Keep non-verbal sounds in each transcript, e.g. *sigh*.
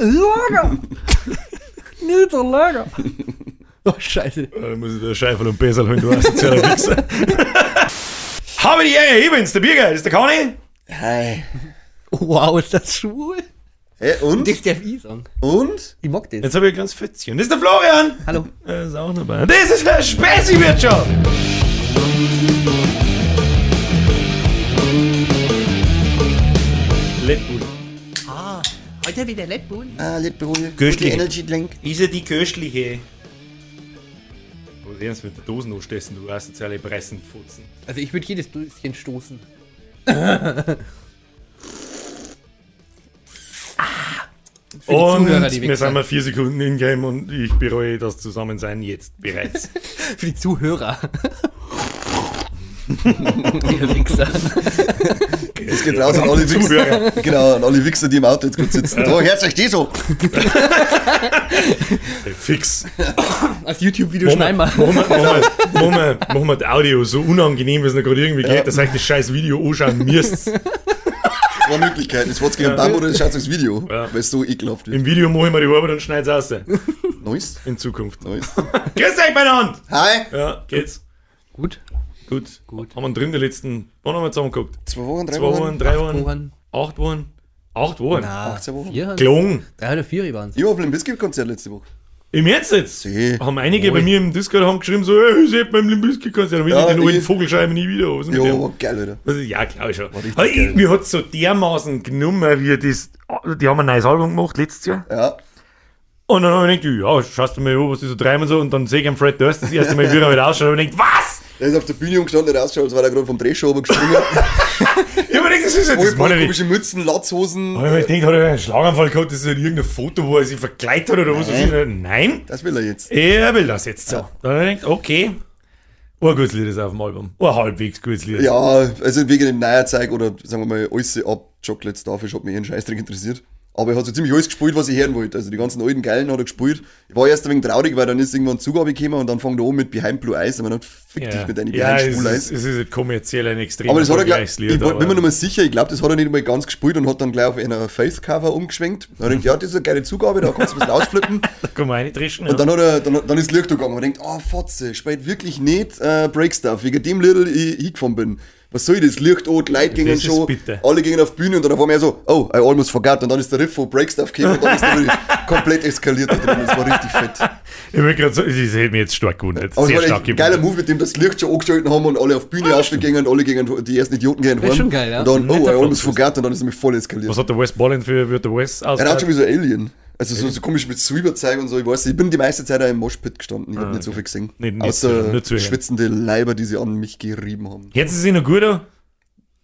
Lager! Niederlager! Oh, Scheiße. Da muss ich der Scheife und Besser holen, du asozialer Wichser. *laughs* Habe die Jäger, ich bin's, der das ist der Conny. Hi. Wow, ist das schwul? Hä, und? Das darf ich sagen. Und? Ich mag das. Jetzt habe ich ein ganz Fötzchen. Das ist der Florian. Hallo. Er ist auch dabei. Das ist der Späßi-Wirtschaft. Red Bull. Ah, heute wieder Red Bull. Ah, Red Bull. Köstlich. Gute Energy Drink. Ist er die köstliche? Wo sehen mit der Dosen anstessen, du asoziale Pressenfutzen. Also ich würde jedes Döschen stoßen. Die Und Zuhörer, die wir sind mal vier Sekunden in Game und ich bereue das Zusammensein jetzt bereits. *laughs* Für die Zuhörer. *laughs* Ihr Wichser. *laughs* Es geht raus an alle Wichser. Zuhörer. Genau, an alle Wichser, die im Auto jetzt gut sitzen. Da, hört euch die so. Fix. Als YouTube-Video schneiden wir. Machen wir, machen, wir, machen, wir, machen wir das Audio so unangenehm, wie es noch gerade irgendwie geht, dass euch das scheiß Video anschauen müsst. Zwei Möglichkeiten. Es wird gegen Bambo oder schaut das Video, Ja. weil es so ekelhaft wird. Im Video mache ich mir die Arbeit und schneide es aus. Nice. In Zukunft. Nice. Grüß euch beieinander! Hi. Ja, geht's. Gut. Gut. Gut. Haben wir drin die letzten, wann haben wir zusammen geguckt? Zwei Wochen, drei Zwei Wochen. Wochen, drei Wochen, Wochen. acht Wochen? Acht Wochen? Na, 18 Wochen. vier? Gelungen. Drei oder vier waren es. Ich war auf dem Biscuit-Konzert letzte Woche. Im Ernst jetzt? See. Haben einige Ui. bei mir im Discord haben geschrieben, so, ey, ich seht beim Limbiskit-Konzert, dann will Ja, ich den alten Vogelscheiben nie wieder. Was Ja, war geil, Alter. Also, ja, glaube ich schon. Aber mir hat so dermaßen genommen, wie das, die haben ein neues Album gemacht letztes Jahr. Ja. Und dann habe ich gedacht, ja, schaust du mal was die so treiben und so. Und dann sehe ich am Fred Durst das erste Mal, wie er wieder ausschaut. Und ich denke, was? Er ist auf der Bühne umgestanden, hat ausgeschaut, als war er gerade vom Drehshow gesprungen. *laughs* Ich habe mir gedacht, das ist jetzt das meine komische Mützen, Latzhosen. Aber ich denke, hat er einen Schlaganfall gehabt, das ist halt irgendein Foto, wo er sich verkleidet hat oder was weiß ich. Nein, Das will er jetzt. er will das jetzt so. Dann habe ich gedacht, okay. Oh, ein gutes Lied ist auf dem Album. Oh, ein halbwegs gutes Lied. Ja, also wegen dem Neuerzeug oder sagen wir mal alles ab Chocolates Starfish hat mich einen Scheißdreck interessiert. Aber er hat so ziemlich alles gespielt, was ich hören wollte. Also die ganzen alten Geilen hat er gespielt. Ich war erst ein wenig traurig, weil dann ist irgendwann Zugabe gekommen und dann fängt er an mit Behind Blue Eyes. Und man hat fick ja. dich mit deinen ja Behind Blue ist, Eyes. es ist kommerziell ein extrem Aber das hat er gleich, erfolgreiches ich Lied. war- bin mir noch mal sicher, ich glaube, das hat er nicht mal ganz gespielt und hat dann gleich auf einer Face-Cover umgeschwenkt. Dann hat er gedacht, ja, das ist eine geile Zugabe, da kannst du ein bisschen ausflippen. *laughs* Da kann man reindreschen. Und dann, hat er, dann, dann ist das Licht gegangen und man denkt, oh, Fotze, spielt wirklich nicht äh, Breakstuff, wegen dem Little ich hingefahren bin. Was soll das? Licht an, die Leute gingen Das schon, bitter. alle gingen auf die Bühne und dann war er so, oh, I almost forgot. Und dann ist der Riff von Breakstuff gekommen und dann ist er wieder *laughs* komplett eskaliert da drin. Das war richtig fett. Ich will gerade so, das hätte mich jetzt stark gewundert. Aber es Sehr war stark echt ein geiler. Move, mit dem das Licht schon angeschalten haben und alle auf die Bühne aufgegangen und alle gegen die ersten Idioten gehen ist schon geil, ja. Und dann, oh, I almost forgot und dann ist er mich voll eskaliert. Was hat der Wes Ballen für, wird der Wes Er hat aus? schon wie so ein Alien. Also so, so komisch mit Silberzeug und so, ich weiß nicht. Ich bin die meiste Zeit auch im Moshpit gestanden, ich hab nicht so viel gesehen. Ah, Nicht- Außer nicht schwitzende Leiber, die sie an mich gerieben haben. Jetzt ist sie noch gut, oder?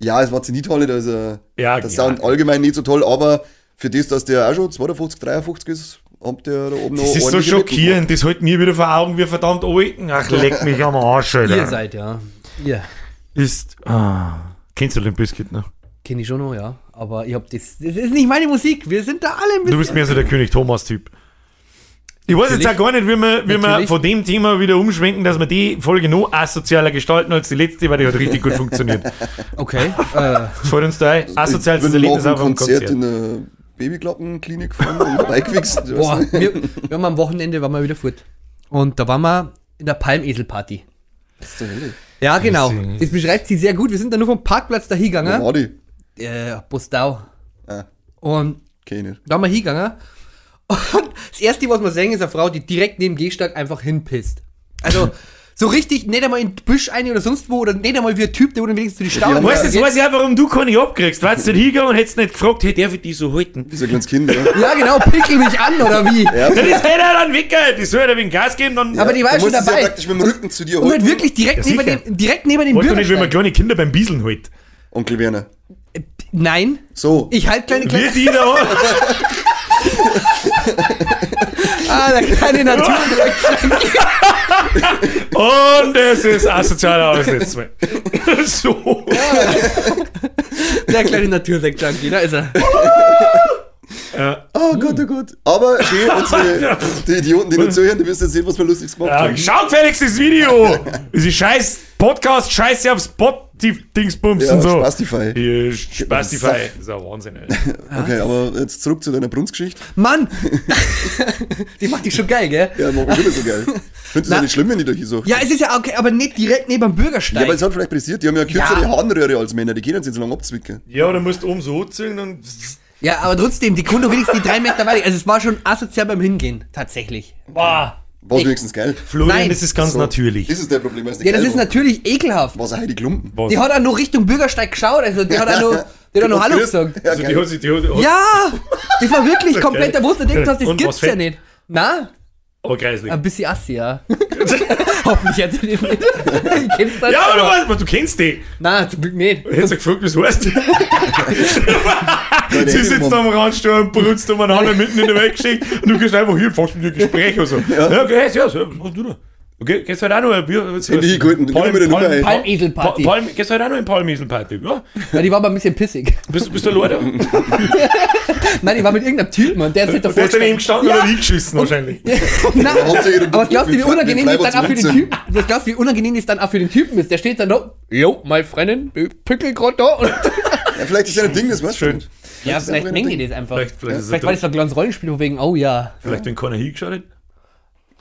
Ja, es war ziemlich toll, also Ja, der ja. Sound allgemein nicht so toll, aber für das, dass der auch schon 52, 53 ist, habt ihr da oben noch Das ist so schockierend, das hält mir wieder vor Augen wie verdammt alten. Ach, leck mich am Arsch, *laughs* Ihr Alter. seid, ja. Ihr. Ist, ah. Kennst du den Biscuit noch? Kenn ich schon noch, ja. Aber ich hab das. Das ist nicht meine Musik. Wir sind da alle ein Du bisschen. bist mehr so der König Thomas-Typ. Ich weiß jetzt auch gar nicht, wie wir, wie wir von dem Thema wieder umschwenken, dass wir die Folge noch asozialer gestalten als die letzte, weil die hat richtig gut *laughs* funktioniert. Okay. Äh, fällt uns da ein? Ich Asozialstes bin Erlebnis auf dem einem Konzert, Konzert. in der Babyglockenklinik gefahren und vorbeigewichst. Ich weiß boah, wir, wir haben am Wochenende waren wir wieder fort. Und da waren wir in der Palmesel-Party. Was zur Hölle? Ja, genau. Das beschreibt sie sehr gut. Wir sind da nur vom Parkplatz da Wo hingegangen. war die? Äh, Bostau. Ah, Und nicht. da haben wir hingegangen. Und das erste, was wir sehen, ist eine Frau, die direkt neben dem Gehsteig einfach hinpisst. Also, so richtig, nicht einmal in den Busch ein oder sonst wo, oder nicht einmal wie ein Typ, der unten wenigstens zu die Stau. haben Weißt du, jetzt weiß ich auch, warum du keine abkriegst. Du hättest nicht hingegangen und hättest nicht gefragt, hey, darf ich die so halten? Wie so ein kleines Kind, ja. *laughs* Ja, genau, pickel mich an, oder wie? ja. Dann ist einer dann weg, die soll er wegen Gas geben, dann. Aber die war Du ja schon es ja dabei. praktisch mit dem Rücken zu dir Und halt halten. wirklich direkt, Ja, neben sicher. dem, direkt neben dem weißt du nicht, wenn man kleine Kinder beim Bieseln hält? Onkel Werner. Nein, So. ich halt kleine Wie kleine. die da *laughs* Ah, der kleine Natur. *laughs* Und es ist asozialer Aussetzer. *laughs* so. der kleine Natursekt-Junkie, da ist er. Ja. Ah, Oh Gott, oh Gott. Aber schön, unsere, *laughs* die Idioten, die nur zuhören, die wissen jetzt sehen, was wir Lustiges gemacht Ja, haben. schaut Felix das Video! Diese scheiß Podcast, scheiße auf Spotify-Dingsbums Ja, und so. Spastify. Hier, Spastify. Das ist ein Wahnsinn, ey. *laughs* Okay, aber jetzt zurück zu deiner Brunstgeschichte. Mann! *laughs* die macht dich schon geil, gell? Ja, macht mich immer so geil. Findest du das nicht schlimm, wenn ich da hier so? Ja, es ist ja okay, aber nicht direkt neben dem Bürgersteig. Ja, weil es hat vielleicht pressiert. Die haben ja kürzere Ja. Harnröhre als Männer. Die können sich so lange abzwicken. Ja, du musst oben so ziehen und. Ja, aber trotzdem, die Kunde wenigstens die drei Meter weiter. Also es war schon asozial beim Hingehen, tatsächlich. Boah. War Ich- wenigstens geil. Florian, Nein. das ist ganz So. natürlich. Das ist der Problem, weil es nicht Ja, das geil ist war. natürlich ekelhaft. Was Heidi Klumpen. Was? Die hat auch noch Richtung Bürgersteig geschaut, also die hat auch noch, die hat auch noch Hallo gesagt. Ja, Also, die geil. hat sich, die hat, Ja, das war wirklich komplett, da wusste denkt, das Und was gibt's ja nicht. Na, Aber kreislich. ein bisschen assi, ja. *laughs* Hoffentlich hat sie das nicht. Ich kenn's halt, Ja, aber du, weißt, du kennst die. Na, zum Glück nicht. Hättest du gefragt, was heißt. Nein, *laughs* Sie sitzt Mann. am Randstuhl und brutzt umeinander mitten in der Welt geschickt und du gehst einfach hier und fängst mit dir Gespräch und so. Ja, okay, ja, so, was machst du da? Okay, gehst halt auch noch ein Bier. was- was- gehalten, gib mir die Nummer ein. Palmeselparty. Pa- Palm, gehst halt auch noch in Palmeselparty, ja? Ja, die war aber ein bisschen pissig. Bist, bist du Leute? *laughs* Nein, die war mit irgendeinem Typen und der ist Der davor. ist daneben gestanden Ja. oder hingeschissen wahrscheinlich. Nein, *laughs* aber was glaubst du, wie unangenehm das dann auch für den Typen, was glaubst du, wie unangenehm das dann auch für den Typen ist? Der steht dann da, yo, my friend, Pickel gerade da. Und Ja, vielleicht ist ja ein Ding, das weißt du Schön. nicht. ja, vielleicht mengen ein die das einfach. Vielleicht- vielleicht vielleicht ein war das so ein kleines Rollenspiel, wo wegen, oh ja, Vielleicht, wenn keiner hingeschaut hat.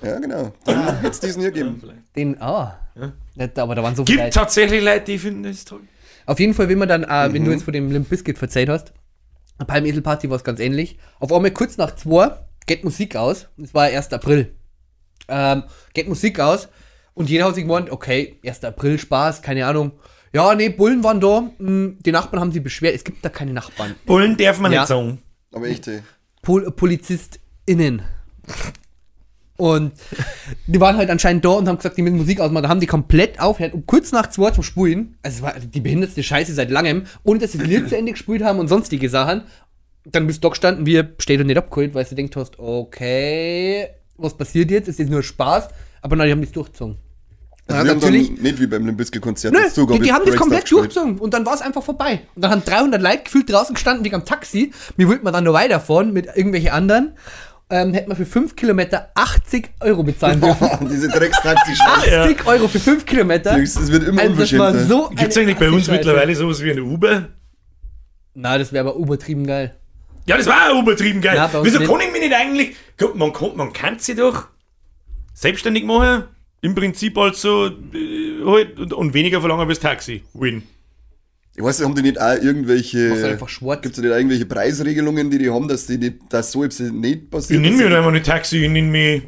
Ja, genau. Dann hätte es diesen hier geben. den, ah. Nicht, aber da waren so viele Gibt Leute. tatsächlich Leute, die finden das toll. Auf jeden Fall, wenn man dann, äh, Mhm. wenn du jetzt von dem Limp Bizkit verzeiht hast, eine Palmeselparty war es ganz ähnlich. Auf einmal kurz nach zwei geht Musik aus. Es war 1. April. Ähm, geht Musik aus und jeder hat sich gemeint, okay, 1. April, Spaß, keine Ahnung. Ja, nee, Bullen waren da. hm, Die Nachbarn haben sich beschwert. Es gibt da keine Nachbarn. Bullen darf man Ja. nicht sagen. Aber ey. Pol PolizistInnen. Und die waren halt anscheinend da und haben gesagt, die müssen Musik ausmachen. Da haben die komplett aufgehört, um kurz nach zwei zum Spulen. Also es war die behindertste Scheiße seit langem. Ohne dass sie das Lied zu Ende gespielt haben und sonstige Sachen. Dann bist du da gestanden, wir steht und nicht abgeholt, weil du denkst hast, okay, was passiert jetzt? Ist das nur Spaß? Aber nein, die haben das durchgezogen. Also Ja, natürlich- dann nicht wie beim Limbiskit-Konzert Nö, das Zugabe die, die haben das komplett durchgezogen und dann war es einfach vorbei. Und dann haben 300 Leute gefühlt draußen gestanden wegen am Taxi. Mir wollten wir dann noch weiterfahren mit irgendwelchen anderen. Ähm, hätten wir für 5 Kilometer 80 Euro bezahlen dürfen. *laughs* Diese Dreckstaxi-Scheiße. Ja. 80 Euro für 5 Kilometer. Es wird immer Also unverschämter. so Gibt es eigentlich bei uns mittlerweile sowas wie eine Uber? Na, das wäre aber übertrieben geil. Ja, das war auch übertrieben geil. Ja, uns Wieso nicht. kann ich mich nicht eigentlich. Guck, Man kann, man kann sie doch selbstständig machen. Im Prinzip also äh, halt und, und weniger verlangen als Taxi. Win. Ich weiß nicht, haben die nicht auch irgendwelche. Gibt es nicht irgendwelche Preisregelungen, die die haben, dass, die nicht, dass so etwas nicht Ich passiert? nenne mich halt einfach nicht Taxi, ich nenne mich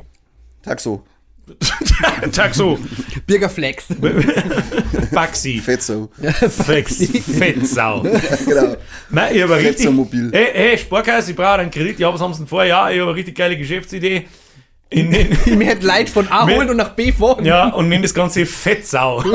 Taxo. *laughs* Taxo. Bürgerflex. *laughs* Baxi. Fetzo. Fex. *laughs* Fettsau. genau. Nein, ich habe richtig. Fetzer-Mobil. Hey, hey, Sparkasse, ich brauche einen Kredit. Ja, was haben sie denn vor? Ja, ich habe eine richtig geile Geschäftsidee. In *laughs* den, Ich mir hätte Leid von A holen und nach B fahren. ja, und nenne das Ganze Fettsau. *laughs*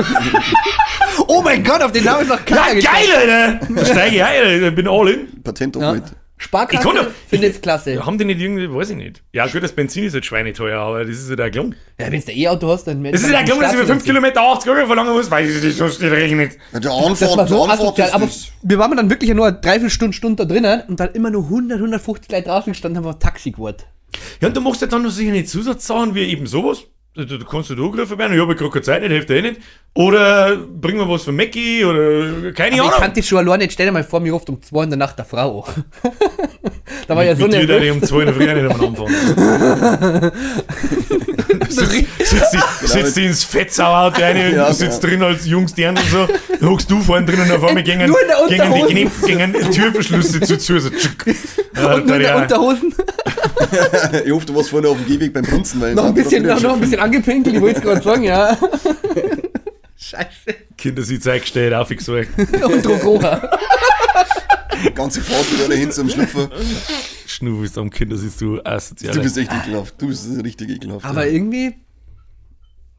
Oh mein Gott, auf den Namen ist noch Ja, keiner geil, Alter! Da steige ich ein. Ich bin all in. Patent Ja. mit. Ich Sparkasse findet es klasse. Haben die nicht irgendwie, weiß ich nicht. Ja, gut, das Benzin ist halt schweineteuer, aber das ist ja der gelungen. Ja, wenn du E-Auto hast, dann... Das ist ja gelungen, dass ich für 5 Kilometer 80 Euro verlangen muss, weil ich das sonst nicht rechnet. Ja, der Das Anfahrt, war so der Anfahrt ist aber wir waren dann wirklich nur eine Dreiviertelstunde Stunde da drinnen und dann immer nur 100, 150 Leute draußen gestanden haben auf Taxi gewartet. Ja, und du machst ja dann noch sicher nicht Zusatzsachen wie eben sowas. Da, da da kannst du da angegriffen werden, ich habe gerade keine Zeit, nicht, hilft dir eh nicht. Oder bringen wir was von Mackie oder keine Aber ich Ahnung. kannte das schon allein nicht. Stell dir mal vor, mir ruft um 2 in der Nacht der Frau an. *laughs* da war ja so Mit der nervös. um 2 in der Früh nicht am Anfang. *laughs* Sitzt die, sitzt die *laughs* ins Fettsauauto rein Ja, du sitzt ja. drin als Jungstern und so. Hockst du vorne drin und auf einmal gingen, gingen die. Knöpfe, gingen die Türverschlüsse zu zu. So, Und nur in der. Unterhosen. *laughs* Ich hoffe, du warst vorne auf dem Gehweg beim Brunzen, weil noch ein bisschen, noch, noch ein bisschen angepinkelt, ich wollte es gerade sagen, ja. *laughs* Scheiße. Kinder sie zeigt steht auf, ich gesagt. *laughs* Und Drogoha. ganze Fahrt wieder hin zum Schlüpfer. Schnu ist am Kinder siehst du asozial. Du bist echt ekelhaft. Du bist richtig ekelhaft. Aber irgendwie.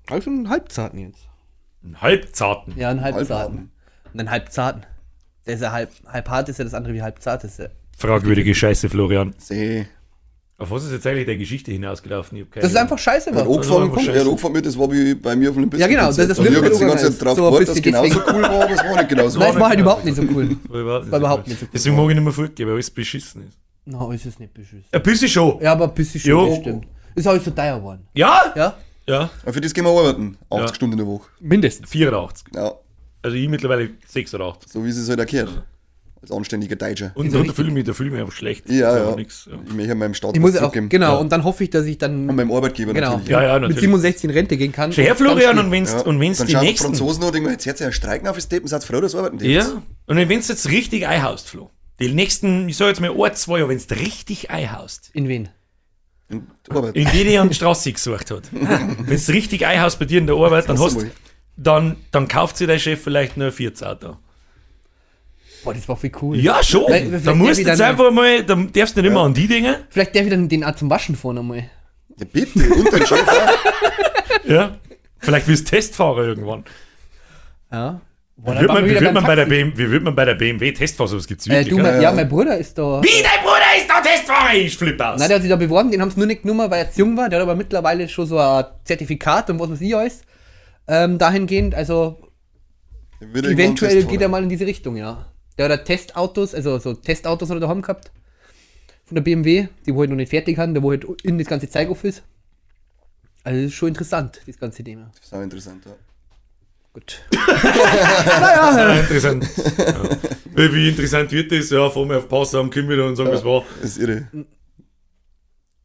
Also einen halbzarten jetzt. Einen Halbzarten. Ja, einen halbzarten. Und einen halbzarten. Der ist ja halb, halb hart, ist ja das andere wie halb zart ist. Ja. Fragwürdige Scheiße, Florian. See. Auf was ist jetzt eigentlich der Geschichte hinausgelaufen? Das ist einfach scheiße, Mann. angefangen, hat angefangen mit, das war wie bei mir auf dem. Ja, genau, das ist Ich habe jetzt die ganze. Zeit drauf So gewartet, dass genauso deswegen- cool war, aber es war nicht genauso. *laughs* Nein, es war halt überhaupt nicht so cool. War überhaupt nicht, War so überhaupt cool. nicht so cool. Deswegen mag ich nicht mehr fortgehen, weil alles beschissen ist. Na, ist es nicht beschissen. Ein bisschen schon. Ja, aber ein bisschen schon, Jo. das stimmt. Ist alles so teuer geworden. Ja? Ja? Ja. Aber für das gehen wir arbeiten. 80 Ja. Stunden in der Woche. Mindestens. 84. Ja, Also ich mittlerweile 86. so wie es halt erklärt. Als anständiger Deutscher. Und Ist ja da fühle ich mich, da fühle ich mich einfach schlecht. Ja, ja. Nix, ja. Ich möchte meinem Staat Ich muss auch, zurückgeben. genau, Ja. und dann hoffe ich, dass ich dann, Und meinem Arbeitgeber genau, natürlich. Ja, ja, mit natürlich. 67 in Rente gehen kann. Schön, Florian, und wenn's, Ja. und wenn's Dann die die nächsten... Franzosen und denken, jetzt hört ja streiken auf das Deppen, seid froh, dass arbeiten dürft. Ja. Und wenn wenn's jetzt richtig einhaust, Flo. Die nächsten, ich sag jetzt mal ein, zwei Jahre, wenn's richtig einhaust. In wen? In die, die an die Straße gesucht hat. *laughs* wenn's richtig einhaust bei dir in der Arbeit, dann hast dann, dann kauft sich dein Chef vielleicht nur ein Vierzauto. Boah, das war viel cool. Ja, schon. Vielleicht- da musst du ich jetzt einfach mal, da darfst du nicht immer an die Dinge. Vielleicht darf ich dann den auch zum Waschen fahren einmal. Ja, bitte. Und Chef auch. *laughs* Ja. Vielleicht willst du Testfahrer irgendwann. Ja. Wie wird man, wie wird man, bei, der BMW, wie wird man bei der BMW Testfahrer? Sowas gibt's Äh, wirklich. du, oder? mein, ja, ja, ja. mein Bruder ist da. Wie, dein Bruder ist da Testfahrer? Ich flipp aus. Nein, der hat sich da beworben, den haben sie nur nicht genommen, weil er zu jung war. Der hat aber mittlerweile schon so ein Zertifikat und was weiß ich alles. Ähm, dahingehend, also eventuell geht er mal in diese Richtung, ja. Der hat Testautos, also so Testautos hat er daheim gehabt. Von der BMW, die wo halt noch nicht fertig haben, der wo halt in das ganze Zeug auf ist. Also das ist schon interessant, das ganze Thema. Das ist auch interessant, ja. Gut. *laughs* Ja, interessant. Ja. Wie interessant wird das? Ja, fahren wir auf Pause am Kim wieder und sagen, was war. Das ist irre.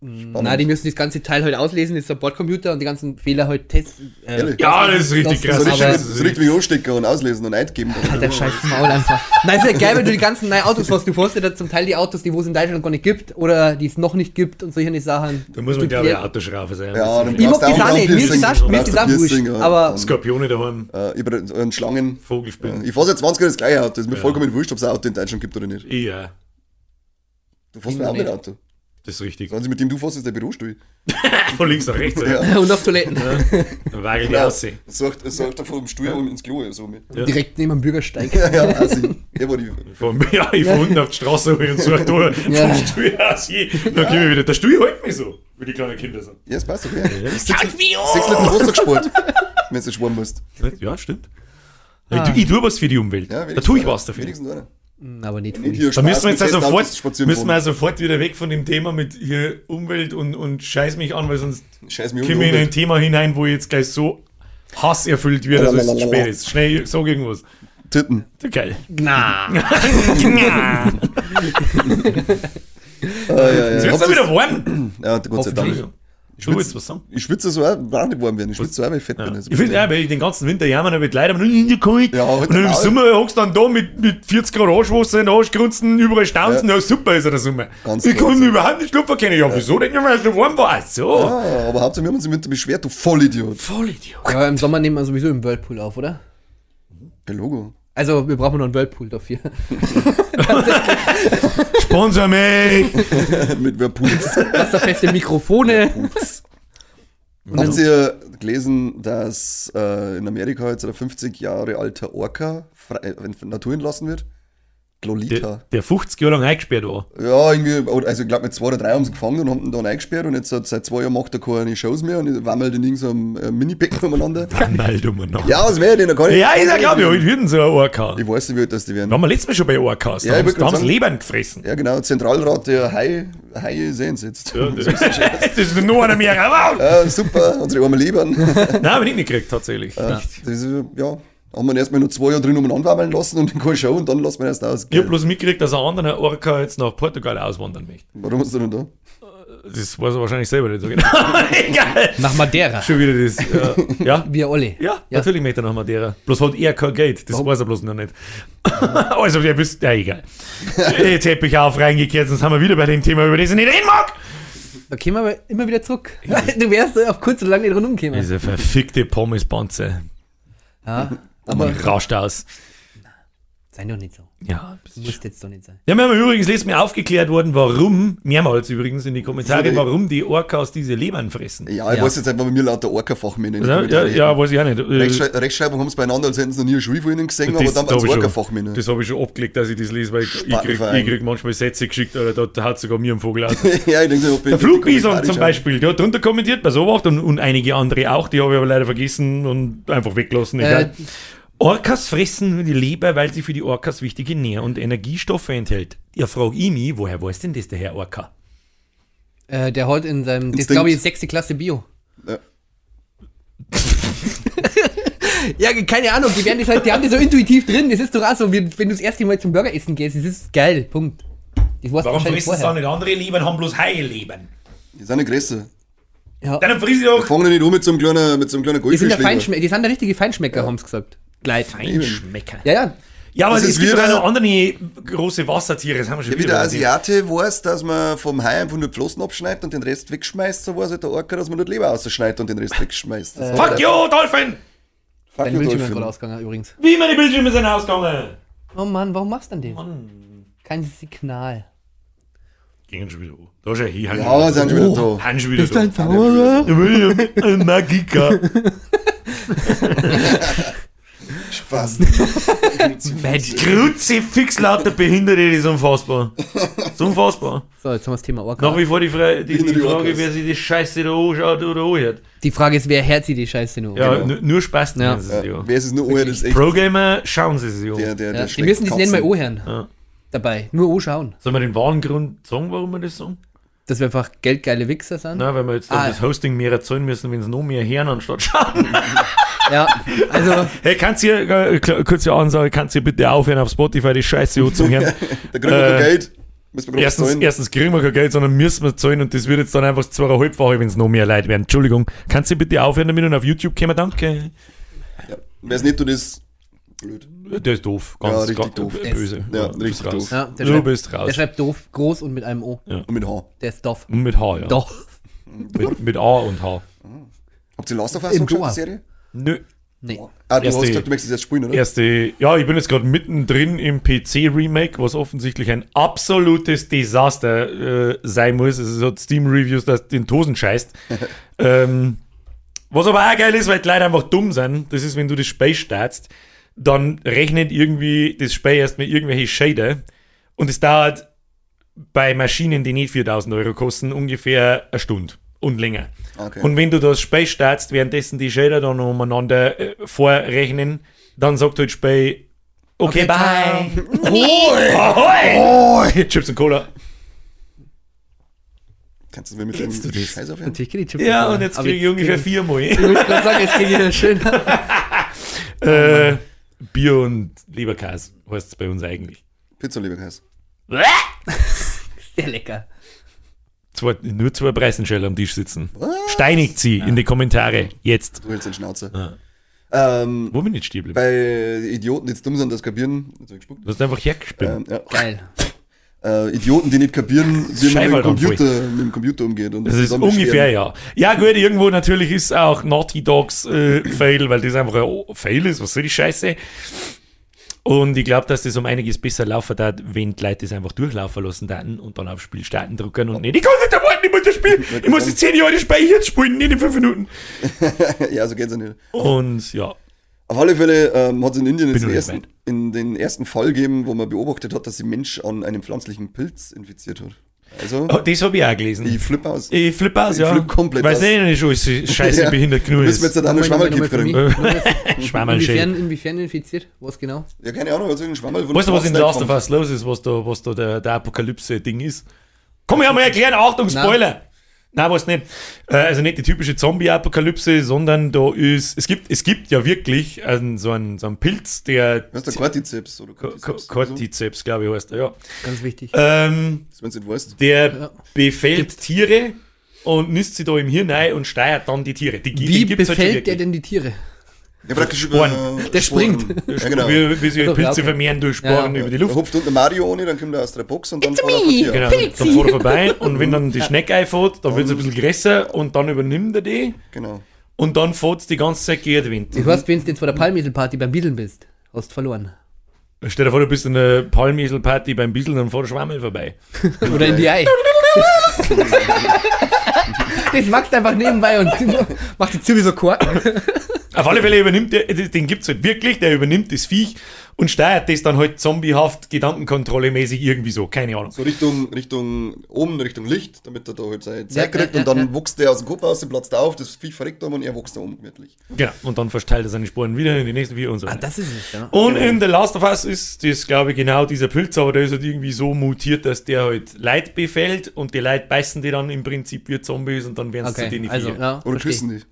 Nein, die müssen das ganze Teil halt auslesen, das ist ein Bordcomputer und die ganzen Fehler halt testen. Äh, Ehrlich? Ja, das ist richtig Das- krass. Aber- richtig, so richtig wie anstecken und auslesen und eingeben. Halt dein scheiß Maul einfach. Nein, ist ja geil, wenn du die ganzen neuen Autos fährst. Du fährst ja da zum Teil die Autos, die wo es in Deutschland gar nicht gibt oder die es noch nicht gibt und solche Sachen. Da muss man, glaube ich, ja. Autoschraube sein. Ja, dann Ich mag das auch ein nicht, mir ist das ist das ein Piercing, wurscht, aber- Skorpione daheim, äh, über einen Schlangen. Vogelspinnen. Ich fahr seit 20 Jahren das gleiche Auto. Das ist mir vollkommen wurscht, ob es ein Auto in Deutschland gibt oder nicht. Ja, Du fährst mir auch mit Auto. Das ist richtig. Sie, mit dem du fährst, ist der Bürostuhl. *laughs* Von links nach rechts. Ja. Ja. *laughs* Und auf Toiletten. Dann wagel die aussehen. Sagt, sagt er vom Stuhl um ins Klo. So mit. Ja. Direkt neben dem Bürgersteig. Ja, ja, also, er war die. Von, ja, ich fahr unten auf die Straße und suche da Ja. vom Stuhl aus. Dann komme ich wieder. Der Stuhl hält mich so, wie die kleinen Kinder sind. Ja, es passt doch, ja. Sechs Liter Wasser gespart, wenn du schwimmen musst. Ja, stimmt. Ich, tu- ich tue was für die Umwelt. Ja, da tue ich was dafür. Wenigstens einer. Aber nicht viel. hier Da müssen wir jetzt also sofort, müssen wir also sofort wieder weg von dem Thema mit hier Umwelt und, und scheiß mich an, weil sonst Scheiß mich kommen wir in ein. Thema hinein, wo ich jetzt gleich so Hass erfüllt wird, dass es spät ist. Schnell, sag irgendwas. Titten. Geil. Na. *laughs* Ah, ja, ja. Jetzt wird wieder warm. Ja, Gott sei. Dank. Ich will jetzt was sagen. Ich schwitze so auch, nicht warm werden. Ich schwitze so auch, weil ich fett bin. Also Ich finde, ja, weil ich den ganzen Winter jammern habe, leider aber nur in der kalt. Ja, halt und dann im Maul. Sommer hockst du dann da mit, mit 40 Grad Arschwasser in den Arschgrunzen, überall staunzen. Ja. super ist er der Sommer. Ganz ich klar, kann überhaupt nicht Schlupfer kennen. Ja, wieso denn? Ja, weil es so warm war. So. Ah, aber Hauptsache, wir haben uns im Winter beschwert, du Vollidiot. Voll Idiot. Ja, im Sommer nehmen wir sowieso im Whirlpool auf, oder? Ja, Logo. Also, wir brauchen noch einen Whirlpool dafür. *laughs* Sponsor mich. *laughs* Mit wer Puls. Wasserfeste Mikrofone. Habt ihr gelesen, dass äh, in Amerika jetzt ein 50 Jahre alter Orca frei, äh, in Natur entlassen wird? Der, Glolita. der 50 Jahre lang eingesperrt war. Ja, irgendwie, also ich glaube mit zwei oder drei haben sie gefangen und haben ihn dann eingesperrt und jetzt seit, zwei Jahren macht er keine Shows mehr und wammelt in irgendeinem äh, Mini-Becken umeinander. *laughs* Meldung noch. Ja, was wäre denn? Da kann ich- Ja, ist ja, glaube ich, heute würden sie ein Orca. Ich weiß nicht, wie das die werden. Da haben wir letztes Mal schon bei Orcas. Da Ja, ich haben da haben sie Lebern gefressen. Ja, genau, Zentralrat der Hai, Haie sehen sie jetzt. Ja, *laughs* das, *laughs* das ist nur einer mehr. Ja, super, unsere armen Lebern. Nein, habe ich nicht gekriegt, tatsächlich. Das ist, ja, haben wir erstmal nur zwei Jahre drin umeinander lassen und in keine Show und dann lassen wir erst aus. Ich habe bloß mitgekriegt, dass ein anderer Orca jetzt nach Portugal auswandern möchte. Warum ist er denn da? Das weiß er wahrscheinlich selber nicht so genau. *laughs* Egal. Nach Madeira. Schon wieder das. Ja, ja, *laughs* Wir alle. ja, natürlich möchte er nach Madeira. Bloß hat er kein Geld. Das weiß er bloß noch nicht. *laughs* also, der bist. Ja, egal. Jetzt hätte ich auf reingekehrt, sonst haben wir wieder bei dem Thema, über das ich nicht reden mag. Da kommen wir aber immer wieder zurück. Du wärst auf kurz und lang nicht rundum gekommen. Diese verfickte Pommespanze. Ja, Aber aber rauscht aus. sei doch nicht so. Ja, das ist Muss jetzt doch nicht sein. Ja, wir haben übrigens letztes Mal aufgeklärt worden, warum, mehrmals übrigens in die Kommentare, warum die Orcas diese Lebern fressen. Ja, ich Ja. weiß jetzt einfach, bei mir lauter Orca-Fachmänner. Ja, ja, ja, weiß ich auch nicht. Äh, Rechtschrei Rechtschreibung haben sie beieinander, als hätten sie noch nie eine Schule von ihnen gesehen, aber dann da als schon- Orca-Fachmänner. Das habe ich schon abgelegt, dass ich das lese, weil ich, ich, krieg, Spartenverein. ich krieg manchmal Sätze geschickt, oder da, da hat sogar mir ein Vogel aus. *laughs* ja, ich denke, so, Der Flugbison zum. Beispiel, der hat drunter kommentiert bei Sowacht und, und einige andere auch, die habe ich aber leider vergessen und einfach weggelassen. Äh, Orcas fressen nur die Leber, weil sie für die Orcas wichtige Nähr- und Energiestoffe enthält. Ja, frag ich mich, woher weiß denn das der Herr Orca? Äh, der hat in seinem, das glaube ich, sechste Klasse Bio. Ja. *laughs* Ja, keine Ahnung, die werden das halt, die haben das so intuitiv drin. Das ist doch auch so, wie, wenn du das erste Mal zum Burger essen gehst, das ist geil. Punkt. Warum frisst es dann nicht andere Leben, haben bloß Heilleben? Die sind nicht größer. Ja. Dann frisst ich doch Fangen nicht um mit so einem kleinen, mit so einem kleinen Die sind, der. Feinschme die sind der richtige Feinschmecker, haben sie gesagt. Gleit. Feinschmecker. Ja, ja. Ja, aber Das es ist gibt wieder- noch andere große Wassertiere, das haben wir schon Ja, wie wieder der erwähnt. Asiate weiß, dass man vom Hai einfach nur die Flossen abschneidet und den Rest wegschmeißt, so weiß halt der Orca, dass man nur die Leber ausschneidet und den Rest *laughs* wegschmeißt. Das Fuck you, Dolphin! Fuck Dein you, Bildschirm ist Dolphin. gerade ausgegangen übrigens. Wie meine Bildschirme sind ausgegangen? Oh Mann, warum machst du denn das? Kein Signal. Gingen schon wieder hoch. Da schau ich, Hand Ja, sind schon wieder da. Hand schon wieder Ist dein da. Zauberer? Ein *laughs* *laughs* Spaß. Magic. Kruzifix lauter Behinderte, das ist unfassbar. Das ist unfassbar. So, jetzt haben wir das Thema Orca. Nach wie vor die, Fra die, die Frage, wer sich die Scheiße da anschaut oder anhört. Die Frage ist, wer hört sie die Scheiße nur? Ja, Genau. nur- Spaß Ja. sie Ja, es ja. wer ist es nur ohne, das ist echt Pro-Gamer, schauen sie sich der, an. der, Ja, der die müssen das nicht mal anhören. Ja. Dabei. Nur anschauen. Sollen wir den wahren Grund sagen, warum wir das sagen? Dass wir einfach geldgeile Wichser sind. Nein, weil wir jetzt dann Ah. das Hosting mehr erzahlen müssen, wenn es noch mehr hören anstatt schauen. *laughs* Ja, also, Hey, kannst du, äh, kl- kurze Ansage, kannst du bitte aufhören auf Spotify die Scheiße anzuhören? *laughs* Da kriegen wir Äh, kein Geld. Müssen wir gerade Erstens, zahlen. erstens kriegen wir kein Geld, sondern müssen wir zahlen und das wird jetzt dann einfach zweieinhalbfache, wenn es noch mehr Leute werden. Entschuldigung, kannst du bitte aufhören damit und auf YouTube kommen? Danke. Ja. Wer es nicht tut, ist blöd. Der ist doof. Ja, Ganz, richtig ganz doof. böse. Ja, du bist richtig raus. doof. ja, der, Du schreibt, bist raus. der schreibt doof, groß und mit einem O. Und mit Haar. Der ist doof. Und mit H, ja. Doch. Mit, mit A und H. Habt ihr Last of Us Im angeschaut, die Serie? Nö. Nee. Ah, du Erste- hast gesagt, du möchtest jetzt spielen, oder? Erste, ja, ich bin jetzt gerade mittendrin im PC-Remake, was offensichtlich ein absolutes Desaster äh, sein muss. Es hat Steam-Reviews, das den Tosen scheißt. *laughs* ähm, was aber auch geil ist, weil die Leute einfach dumm sind, das ist, wenn du das Spiel startst, dann rechnet irgendwie das Spiel erst mit irgendwelche Shader und es dauert bei Maschinen, die nicht 4000 Euro kosten, ungefähr eine Stunde und länger. Okay. Und wenn du das Spiel startst, währenddessen die Shader dann umeinander äh, vorrechnen, dann sagt halt das Spiel, okay, Okay, bye. Ahoi! *laughs* Chips und Cola. Kannst du mir mit dem? Scheiß aufhören? Natürlich kriege ich Chips. Ja, und jetzt kriege ich ungefähr krieg viermal. Ich wollte gerade sagen, jetzt kriege ich das schön. *laughs* äh, Bier und Leberkäse heißt es bei uns eigentlich. Pizza, lieber Kais. *laughs* Sehr lecker. Zwei, nur zwei Preisenscheller am Tisch sitzen. Steinigt sie in die Kommentare. Jetzt. Du hältst den Schnauze. Ja. Ähm, Wo bin ich stehen geblieben? bei Idioten, die jetzt dumm sind, das kapieren. Du hast einfach hergespielt. Ähm, ja. Geil. Äh, Idioten, die nicht kapieren, wie man mit dem, Computer, mit dem Computer umgeht. Und Das ist zusammen ungefähr, ja. Ja, gut, irgendwo natürlich ist auch Naughty Dogs äh, Fail, weil das einfach ein Fail ist. Was soll die Scheiße? Und ich glaube, dass das um einiges besser laufen darf, wenn die Leute das einfach durchlaufen lassen dann und dann auf Spiel starten drücken und nicht, ich kann nicht warten, ich muss das Spiel, *laughs* ich muss die 10 Jahre das jetzt spielen, nicht in 5 Minuten. *laughs* ja, so geht's ja nicht. Und ja, Auf alle Fälle ähm, hat es in Indien jetzt den ersten, in den ersten Fall gegeben, wo man beobachtet hat, dass sich Mensch an einem pflanzlichen Pilz infiziert hat. Also, oh, das habe ich auch gelesen. ich flippe aus. Ich flippe aus, Ich ja. flipp komplett Weiß aus. nicht, schon ist scheiße Ja. behindert genug Müssen wir ist. jetzt Nochmal, Schwammerl kriegen. *laughs* Schwammerl Inwiefern, inwiefern infiziert? Was genau? Ja, keine Ahnung, was irgendein Schwammerl von Weißt du, was in der Last of Us los ist, was da, was da der, der Apokalypse-Ding ist? Komm, ich mal erklären, Achtung, Nein. Spoiler! Nein, was nicht. Äh, also nicht die typische Zombie-Apokalypse, sondern da ist, es gibt, es gibt ja wirklich einen, so, einen, so einen Pilz, der Was ist der Cordyceps? Oder Cordyceps? Ko- Cordyceps, glaube ich, heißt er, ja. Ganz wichtig. Ähm, Wenn du nicht weißt. der Ja. befällt Tiere und nisst sie da im Hirn ein und steuert dann die Tiere. Die, Wie die halt befällt der wirklich. denn die Tiere? Ja, praktisch Sporen. über. Der Sporen. springt. Ja, genau. Wie, wie sie Also, Pilze okay. vermehren durch Sporen Ja. über die Luft. hupft unten Mario ohne, dann kommt er aus der Box und dann fährt er. Genau, dann fährt er vorbei und wenn dann die Schnecke einfährt, dann wird es ein bisschen größer und dann übernimmt er die Genau. und dann fährt es die ganze Zeit gegen den Wind. Das heißt, wenn du jetzt vor der Palmieselparty beim Biedeln bist, hast du verloren. Stell dir vor, du bist in einer Palmeselparty beim Bissel, dann fährt der Schwammel vorbei. *laughs* Oder in die Ei. *laughs* machst du einfach nebenbei und macht die wie so Korken. Auf alle Fälle übernimmt der, den gibt es halt wirklich, der übernimmt das Viech und steuert das dann halt zombiehaft, gedankenkontrollemäßig irgendwie so, keine Ahnung. So Richtung, Richtung oben, Richtung Licht, damit er da halt seine Ja, Zeit kriegt ja, und dann ja. wächst der aus dem Kopf aus, der platzt auf, das Viech verreckt um und er wächst da oben gemütlich. Genau. Und dann verteilt er seine Sporen wieder in die nächsten vier und so. Ah, das ist es, ja. Und in The Last of Us ist das, glaube ich, genau dieser Pilz, aber der ist halt irgendwie so mutiert, dass der halt Leid befällt und die Leute beißen die dann im Prinzip wie Zombies und dann werden sie zu Okay, denen also, ja, Oder küssen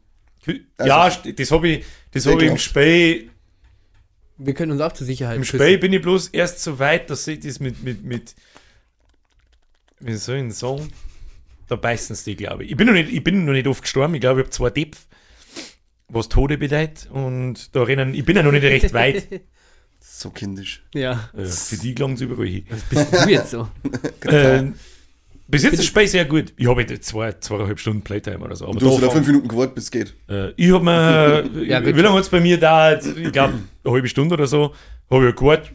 die. Ja, Also- st- das habe ich, das hab ich im. Spiel. Wir können uns auch zur Sicherheit Im küssen. Spiel bin ich bloß erst so weit, dass ich das mit, mit, mit, wie soll ich denn sagen? Da beißen sie die, glaube ich. Ich bin noch nicht, ich bin noch nicht oft gestorben, ich glaube, ich habe zwei Depf, was Tode bedeutet und da rennen, ich bin ja noch nicht recht weit. *laughs* So kindisch. Ja. Äh, für die gelangen sie überall hin. Bist du jetzt so? *laughs* Äh, bis jetzt ist Spiel sehr gut. Ich habe jetzt zwei, zweieinhalb Stunden Playtime oder so. Aber du hast wieder da fünf Minuten gewartet, bis es geht. äh, ich habe mir, *laughs* Ja, wie gut. lange hat es bei mir dauert? Ich glaube, eine halbe Stunde oder so. Habe ich gewartet,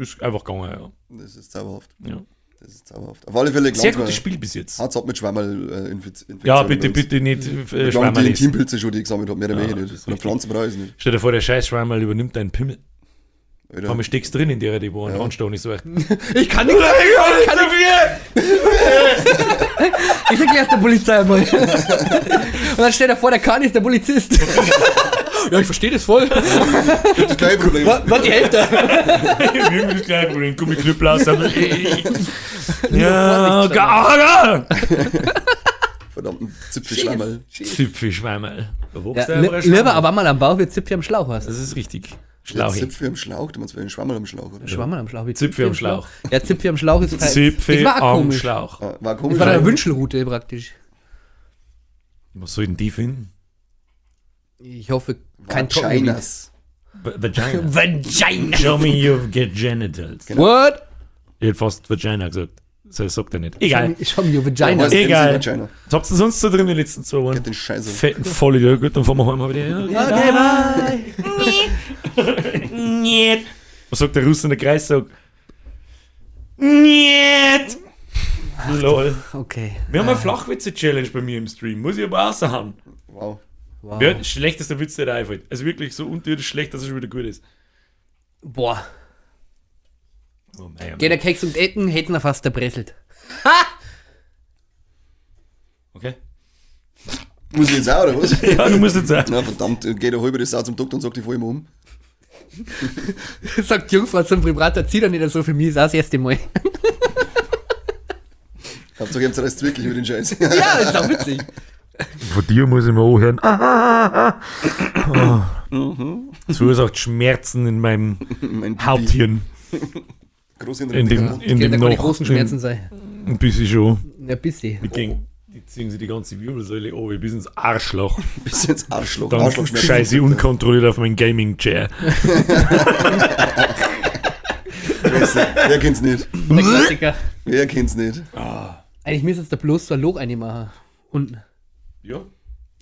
ist einfach gegangen. Ja. Das ist zauberhaft. Ja. Das ist zauberhaft. Auf alle Fälle Sehr gutes Spiel bis jetzt. Hat's ab mit Schwammerl äh, Infektion Ja, bitte, bitte nicht äh, Wie lange die. Intimpilze schon, die ich gesammelt habe, mehr oder Ja, weniger das nicht. Oder. Pflanzenpreis nicht. Stell dir vor, der scheiß Schwammerl übernimmt deinen Pimmel. Alter. Aber steckst drin in der, die wo ein Ja. Anstehen ist. So echt. *laughs* Ich kann nicht *laughs* Kann *laughs* ich Ich erklär's der Polizei einmal. Und dann steht er vor, der Kahn ist der Polizist. ja, ich verstehe das voll. Das gleiche Problem. Was, was die Hälfte? Irgendwie das gleiche Problem. Gummiknüppel aus. aber- Ja, Ja, gar. Verdammten. Zipfelschwammerl. Da Ja, lieber aber mal am Bauch wie Zipfi am Schlauch hast. Das ist richtig. Schlauch. Schlauch. Zipfel am Schlauch, du meinst, ein Schwammerl am Schlauch, oder? Schwammerl am Schlauch. Zipfi am Schlauch. Ja, Zipfi am Schlauch ist kein- Zipfel am. Schlauch. Ah, War komisch. Das war eine aber- Wünschelroute praktisch. Was soll denn die finden? Ich hoffe, kein. Vaginas. Vagina. *laughs* Vagina. Show me your genitals. What? Ich hätte fast Vagina gesagt. So sagt er nicht. Egal. Ich habe mir Vagina. Egal. Was habt ihr sonst so drin die letzten zwei Wochen? Get den Scheiß auf. Fetten Vollidiot. Gut, dann fahren wir heim wieder. Okay, bye. *laughs* Niet. Was sagt der Russ in der Kreis? Sagt, Niet. Lol. Okay. Wir haben eine Flachwitze-Challenge bei mir im Stream. Muss ich aber auch sagen. Wow. Wow. Ja, schlechtester Witz, der da einfällt. Also wirklich so unterirdisch schlecht, dass er schon wieder gut ist. Boah. Oh, naja, Geht der Keks und Ecken, hätten er fast erpresselt. Okay. Muss ich jetzt auch, oder was? *laughs* Ja, du musst jetzt sagen. Na verdammt, geht der halbe Sau zum Doktor und sagt, ich fahr immer um. *laughs* Sagt die Jungfrau zum Vibrator, zieh doch nicht so für mich, ist auch das erste Mal. Hauptsache, ihr habt es wirklich über den Scheiß. *laughs* ja, ist auch witzig. Von dir muss ich mal anhören. *laughs* Ah, Das verursacht Schmerzen in meinem mein. Haupthirn. Groß in In dem, in Ja, dem noch. großen Schmerzen sein. Ein bisschen schon. Ein bisschen. Die ziehen sie die ganze Wirbelsäule oben bis ins Arschloch. *laughs* Bis ins Arschloch. Dann Arschlochschmerzen. scheiße unkontrolliert auf mein Gaming-Chair. *laughs* Wer kennt's nicht? Der Klassiker. Wer kennt's nicht? Eigentlich müsste jetzt da bloß so ein Loch reinmachen. Unten. Ja.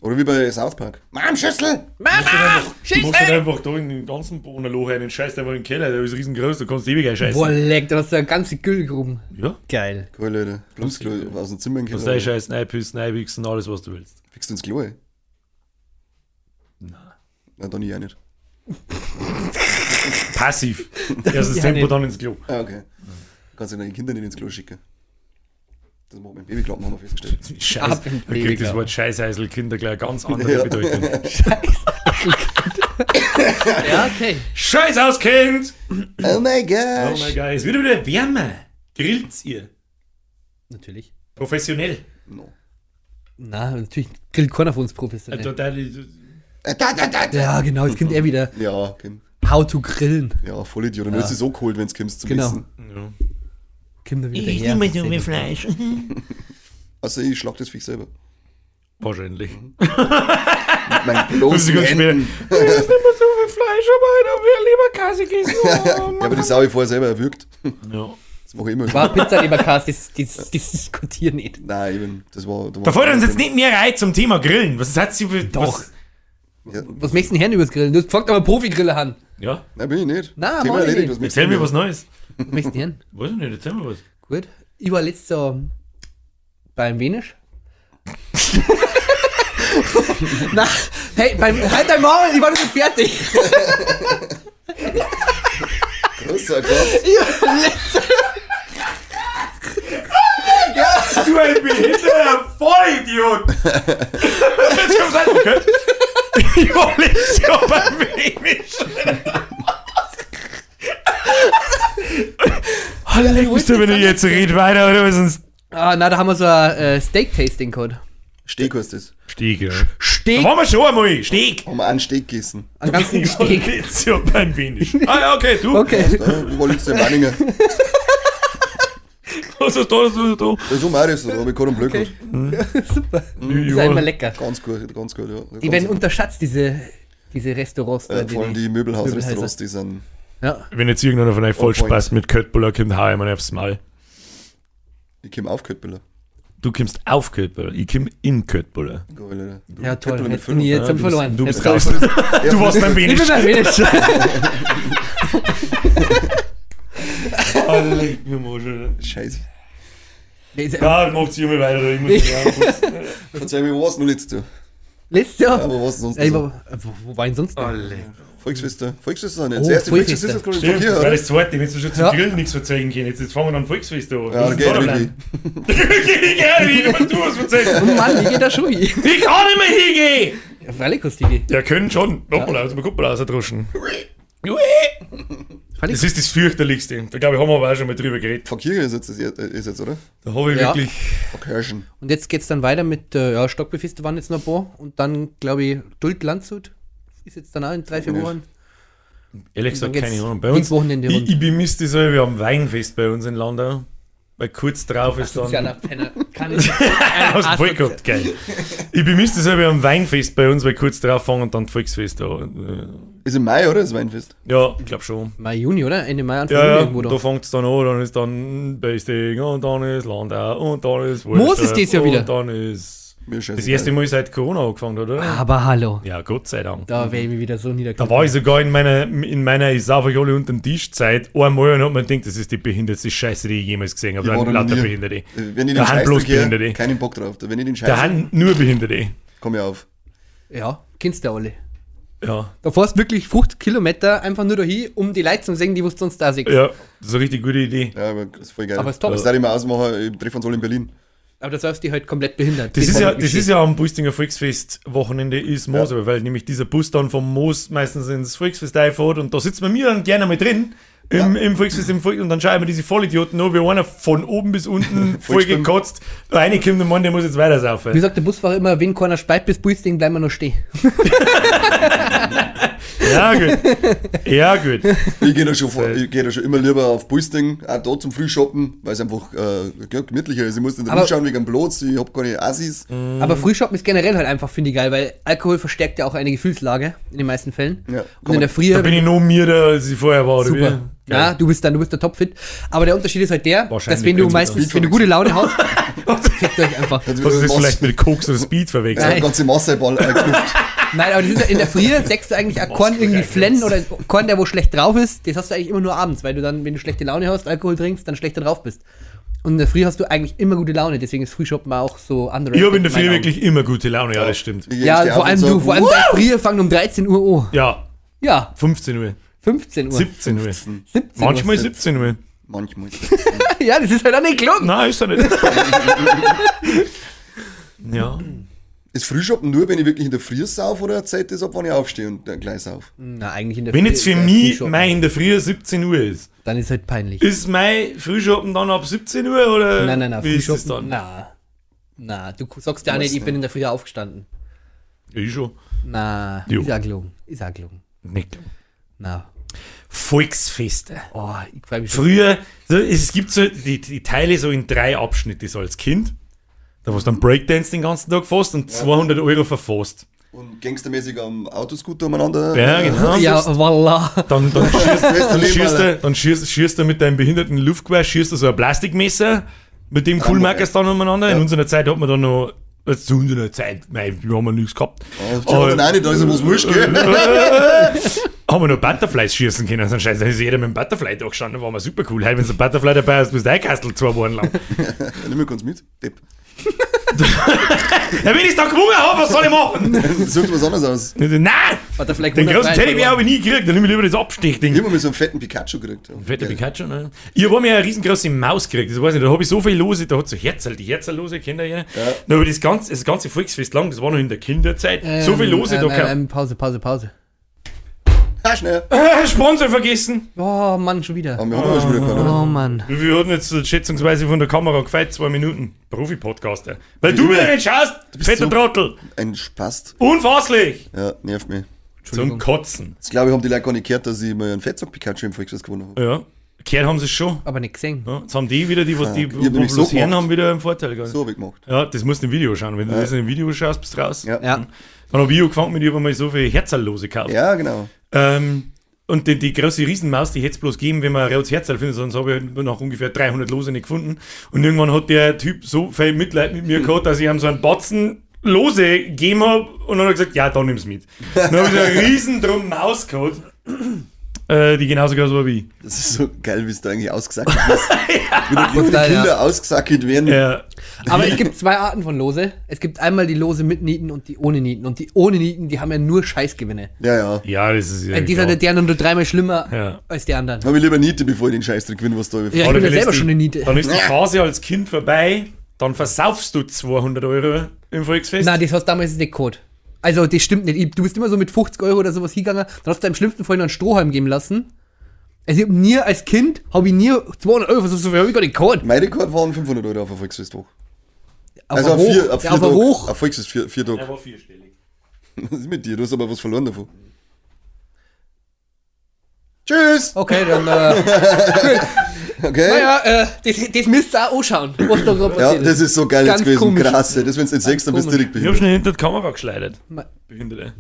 Oder wie bei South Park. Mann, Schüssel! Mama! Du musst halt einfach da in den ganzen Boden ein Loch rein, scheißt einfach in den Keller, der ist riesengroß, du kannst ewig scheißen. Boah, leck, da hast du eine ganze Güllgruben. Ja. Geil. Cool, Leute. Bloß Klo aus dem Zimmer in den Du Keller. dein Scheiß reinpissen, reinwichsen, alles was du willst. Fickst du ins Klo, ey? Nein. Na, dann ich auch nicht. Passiv. *laughs* Erstes Ja, Tempo, nicht. dann ins Klo. Ah, okay. Du kannst ja deine Kinder nicht ins Klo schicken. Das macht mein Babyklappen, haben wir festgestellt. *laughs* Scheiß. Ab Da kriegt das Wort Scheißeisel Kinder gleich eine ganz *laughs* andere Ja. Bedeutung. *laughs* Ja, okay. Scheiß aus, Kind! Oh my Oh gosh! mein Gott, es wird wieder wärmer. Grillt's ihr? Natürlich. Professionell. No. Na, natürlich grillt keiner von uns professionell. Äh, da, da, da, da. ja, genau, jetzt kommt er wieder. Ja, Kim. How to grillen. Ja, voll Idiot. Dann wird sie so geholt, wenn es kommst zum Genau. Essen. ja. Kommt er wieder her. Fleisch. *laughs* Also ich schlag das Viech selber. Wahrscheinlich. Mit meinen bloßen ganz schwer. *laughs* Händen. so viel Fleisch, aber ich will lieber Käse *laughs* Ja, aber die Sau ich vorher selber erwürgt. Ja. Das mache ich immer. War Pizzaleberkast, das, das, das diskutieren nicht. Nein, eben. Das war. Da war Da fällt uns jetzt nicht mehr rein zum Thema Grillen. Was hat sie für. Doch. Was, Ja. Was möchtest du denn Herrn übers Grillen? Du hast gefragt, aber Profi-Griller haben. ja. Nein, bin ich nicht. Nein, Thema ich erledigt. nicht. Erzähl mir was Neues. Möchtest du Herrn? Weiß ich nicht, erzähl mir was. Gut. Ich war letztes Jahr beim Wenisch. *laughs* Na, hey, beim, halt dein Maul, ich war noch nicht fertig. Was so gehabt? Du ein behinderter Vollidiot! Jetzt kommt's einfach, okay? Ich war letztes Jahr beim Wenig. Halleluja, bist du, wenn ich jetzt rede weiter, oder sonst... Ah, na, da haben wir so ein äh, Steak-Tasting-Code. Steg heißt das. Stieg, ja. Steak, Da waren wir schon einmal, Stieg! Haben wir einen Steg gegessen. einen ganzen Steak. *laughs* letztes Jahr beim Wenig. Ah ja, okay, du. Okay. Da, wo war letztes Jahr in Meiningen? Was ist da, was ist da? Da ist um Marius, da habe ich gerade einen Blöd gehabt. *laughs* Super. New Ist ja immer lecker. Ganz gut, ganz gut, ja. Die werden unterschätzt, diese, diese Restaurants. äh, da, vor allem die Möbelhausrestaurants, die sind. Ja. Wenn jetzt irgendeiner von euch voll. Spaß mit Köttbullar kommt, hau ich mir aufs Maul. Die kommen auf Köttbüller. Du kommst auf Köttbullar, ich komm in Köttbullar. Ja, toll. Köttbullar mit ich Füllung. jetzt bist- verloren. du bist raus. *laughs* Du warst beim Ich Wenig. bin beim Wenig. Alter, leg mal. Scheiße. Ja, macht sie immer weiter, ich muss mich *laughs* anputzen. Verzeih mir, wo warst du noch letztes Jahr? Letztes Ja, Jahr. wo warst du sonst? Ey, wo, wo war denn sonst noch? Volksfeste. Volksfeste sind Oh, jetzt. Das erste Volksfeste. Volksfeste ist Stimmt, das war das zweite, wenn du schon zum Ja. Grillen nichts verzeigen können. Jetzt, jetzt fangen wir an Volksfest an. Ja, da geht wirklich. Ja, wie immer du was verzeihen. *laughs* Oh Mann, wie geht das schon hin? Ich kann nicht mehr hingehen! Ja, freilich kostet die. Ja, können schon. Nochmal aus dem Kuppel rausdruschen. Freilich. Das ist das fürchterlichste. Da glaube ich, haben wir aber auch schon mal drüber geredet. Verkehr ist jetzt, das jetzt- ist jetzt, oder? Da habe ich Ja. wirklich. Verkirchen. Und jetzt geht's dann weiter mit, äh, ja, Stockbefeste waren jetzt noch ein paar. Und dann, glaube ich, Duld Landshut ist jetzt dann auch in drei, vier Ja. Wochen. Ehrlich gesagt, keine Ahnung. Bei uns, Wochenende ich, ich bemisst das so, wir haben Weinfest bei uns in Landau. Weil kurz drauf ist Das ist ja dann. Penner. Kann *laughs* ich du voll gehabt, geil. Ich bemisst das so, wir haben Weinfest bei uns, weil kurz drauf fangen und dann Volksfest an. Ist im Mai, oder? Das Weinfest. Ja, ich glaube schon. Mai, Juni, oder? Ende Mai, Anfang Ja, Juni ja, irgendwo da da. fängt es dann an, dann ist dann Basting und dann ist Landau und dann ist Moos ist Wolfsburg dies Jahr wieder. Und dann ist ist das erste Mal seit Corona angefangen hat, oder? Aber hallo. Ja, Gott sei Dank. Da wäre ich mich wieder so Da niedergeknallt. war ich sogar in meiner, in meiner ich sauf euch alle unter den Tisch Zeit einmal und hab mir gedacht, das ist die behindertste Scheiße, die ich jemals gesehen habe. Ich Da da lauter nie. Behinderte. Wenn ich den Da haben bloß gehe, Behinderte. keinen Bock drauf. Wenn ich den Scheiß Da haben nur Behinderte. komm ich auf. Ja, kennst du alle. Ja, Da fährst wirklich 50 Kilometer einfach nur dahin, um die Leute zu sehen, die du sonst da siehst. ja, das ist eine richtig gute Idee. Ja, aber das ist voll geil. Aber ist top. Das darf ich mir ausmachen, ich treffe uns alle in Berlin. Aber da säufst du halt komplett behindert. Das ist, ja, das ist ja am Bustinger Volksfest Wochenende ist Moos, aber weil nämlich dieser Bus dann vom Moos meistens ins Volksfest einfährt und da sitzt man mir dann gerne mal drin im, im Volksfest im Volk, und dann schauen wir diese Vollidioten an, wie einer von oben bis unten *laughs* voll gekotzt. Einer kommt der Mann, der muss jetzt weiter Wie saufen. sagt der Busfahrer immer, wenn keiner speit bis Buisting, bleiben wir noch stehen. *laughs* *laughs* Ja, gut. Ja, gut. Ich gehe da, schon vor- ich geh da schon immer lieber auf Buisting, auch da zum Frühshoppen, weil es einfach äh, gemütlicher ist. Ich muss nicht rumschauen wegen dem Platz, ich hab keine Assis. Aber Frühshoppen ist generell halt einfach, finde ich geil, weil Alkohol verstärkt ja auch eine Gefühlslage in den meisten Fällen. Ja, Und in der Da Früh bin ich noch mir da, als ich vorher war. oder Super. wie? Ja, du bist dann, du bist der Topfit. Aber der Unterschied ist halt der, dass wenn du meistens, wenn du gute Laune hast, *laughs* fickt euch einfach. Also, das was- vielleicht mit Koks oder Speed verwechselt? ja, ganze Masseball eingeknüpft. *laughs* Nein, aber das ist ja in der Früh, sagst du eigentlich Korn irgendwie flennen oder Korn, der wo schlecht drauf ist, das hast du eigentlich immer nur abends, weil du dann, wenn du schlechte Laune hast, Alkohol trinkst, dann schlechter drauf bist. Und in der Früh hast du eigentlich immer gute Laune, deswegen ist Frühshoppen auch so underrated. Ich habe in der Früh wirklich immer gute Laune, ja, das stimmt. Ja, vor allem du, vor allem der Früh fangen um 13 Uhr an. Ja, Ja, 15 Uhr, 15 Uhr. 17 Uhr. 17 Manchmal Uhr. 17 Uhr. Manchmal. *laughs* Ja, das ist halt auch nicht gelungen. Nein, ist er nicht. *laughs* ja. Ist Frühshoppen nur, wenn ich wirklich in der Früh sauf oder zählt das ab, wann ich aufstehe und dann gleich sauf? Na, eigentlich in der Wenn Früh jetzt für mich mein in der Früh 17 Uhr ist, Dann ist halt peinlich. ist mein Frühschoppen dann ab 17 Uhr oder Nein, nein, nein, wie ist es Frühshoppen. dann? Na. Na, du sagst ja auch nicht, ich bin in der Früh aufgestanden. Ich schon. Na, Jo. ist auch gelungen. Ist auch gelungen. Nicht. Na. Volksfeste. Oh, ich freu mich. Früher, so, es gibt so die, die Teile so in drei Abschnitte, so als Kind. Da warst du dann Breakdance den ganzen Tag fast und 200 Euro verfasst. Und gangstermäßig am Autoscooter umeinander. Ja, genau. Ja, voilà. Dann, dann schießt, *laughs* dann schießt, du, dann schießt, schießt du mit deinem behinderten Luftgewehr, schießt du so ein Plastikmesser, mit dem cool merkst dann umeinander. In Ja. unserer Zeit hat man dann noch, also zu unserer Zeit, nein, wir haben ja nichts gehabt. Ja, dann auch nicht, da ist ja was wurscht, gell? *laughs* *laughs* haben wir noch Butterflies schießen können. Dann scheiße, da ist jeder mit dem Butterfly da gestanden, da war mal super cool. Hey, wenn du ein Butterfly dabei hast, bist du eingekastelt zwei Wochen lang. Ja, *laughs* nimm mir kurz mit, Depp. *laughs* Ja, wenn ich da gewungen habe, was soll ich machen? *laughs* Sucht was anderes aus. Nein! Vielleicht Den 100 großen Teddybär habe ich nie gekriegt, dann nehme ich lieber das Abstichding. Ich habe mal so einen fetten Pikachu gekriegt. Ja. Fetter Geil. Pikachu, ne? Ich habe mir eine riesengroße Maus gekriegt, das weiß ich nicht, da habe ich so viel Lose, da hat so Herzl, die Herzl-Lose, kennt ihr ja? ja. aber das ganze, das ganze Volksfest lang, das war noch in der Kinderzeit, so viel Lose, ähm, da ähm, kann... ähm, Pause, Pause, Pause. Ah, schnell. Äh, Sponsor vergessen! Oh Mann, schon wieder. Aber wir haben ja schon wieder oder? Oh Mann. Wie viel hat denn jetzt schätzungsweise von der Kamera gefällt? Zwei Minuten. Profi-Podcaster. Weil du wieder nicht schaust, fetter so- Trottel. Ein Spast. Unfasslich. Ja, nervt mich. Zum Kotzen. Jetzt glaube ich, haben die Leute gar nicht gehört, dass ich mal einen Fettsack-Pikachu im Volksfest gewonnen habe. Ja. Gehört haben sie es schon. Aber nicht gesehen. Ja, jetzt haben die wieder, die, was die, bloß so hören, haben wieder einen Vorteil. gell? So habe ich gemacht. Ja, das musst du im Video schauen. Wenn du das in dem Video schaust, bist du raus. Ja. Ja. Dann habe ich angefangen mit, ich habe mal so viel Herzerlose gekauft. Ja, genau. Ähm, und die, die große Riesenmaus, die hätte es bloß geben, wenn man ein rotes Herzl findet, sonst habe ich nach ungefähr 300 Lose nicht gefunden. Und irgendwann hat der Typ so viel Mitleid mit mir gehabt, dass ich ihm so einen Batzen Lose gegeben habe und dann hat er gesagt, ja, dann nimm's mit. Dann habe ich so eine riesen drum Maus gehabt, äh, die genauso groß war wie ich. Das ist so geil, wie es da eigentlich ausgesackt ist. Wie *laughs* da wie die Total, ja. Kinder ausgesackt werden. Ja, Aber es gibt zwei Arten von Lose. Es gibt einmal die Lose mit Nieten und die ohne Nieten. Und die ohne Nieten, die haben ja nur Scheißgewinne. Ja, ja. ja, das ist ja Äh, die sind die anderen nur dreimal schlimmer Ja. als die anderen. Habe ich lieber Niete, bevor ich den Scheißdreck gewinne, was da Ja, ich bin ja selber die- schon eine Niete. Dann ist die Phase als Kind vorbei, dann versaufst du 200 Euro im Volksfest. Nein, das hast damals nicht Code. Also, das stimmt nicht. Ich- Du bist immer so mit 50 Euro oder sowas hingegangen, dann hast du im schlimmsten noch einen Strohhalm geben lassen. Also, ich hab nie als Kind, habe ich nie 200 Euro, so viel habe ich gar nicht Code. Mein Rekord waren 500 Euro auf ein Volksfest hoch. Auf Also auf Hoch. vier, auf ja, vier ein Tag. Hoch. Auf Volksfest vier, vier Tage. Er war vierstellig. *laughs* Was ist mit dir? Du hast aber was verloren davon. Tschüss! Okay, dann, äh, *laughs* Okay. naja, äh, das, das müsst ihr auch anschauen, was da gerade ja, passiert das ist so geil Ganz jetzt gewesen. komisch. Krass. ey. Das, wenn du nicht sechst, dann bist du direkt Ich hab behindert. schnell hinter die Kamera geschleidet. Ma- Behinderte.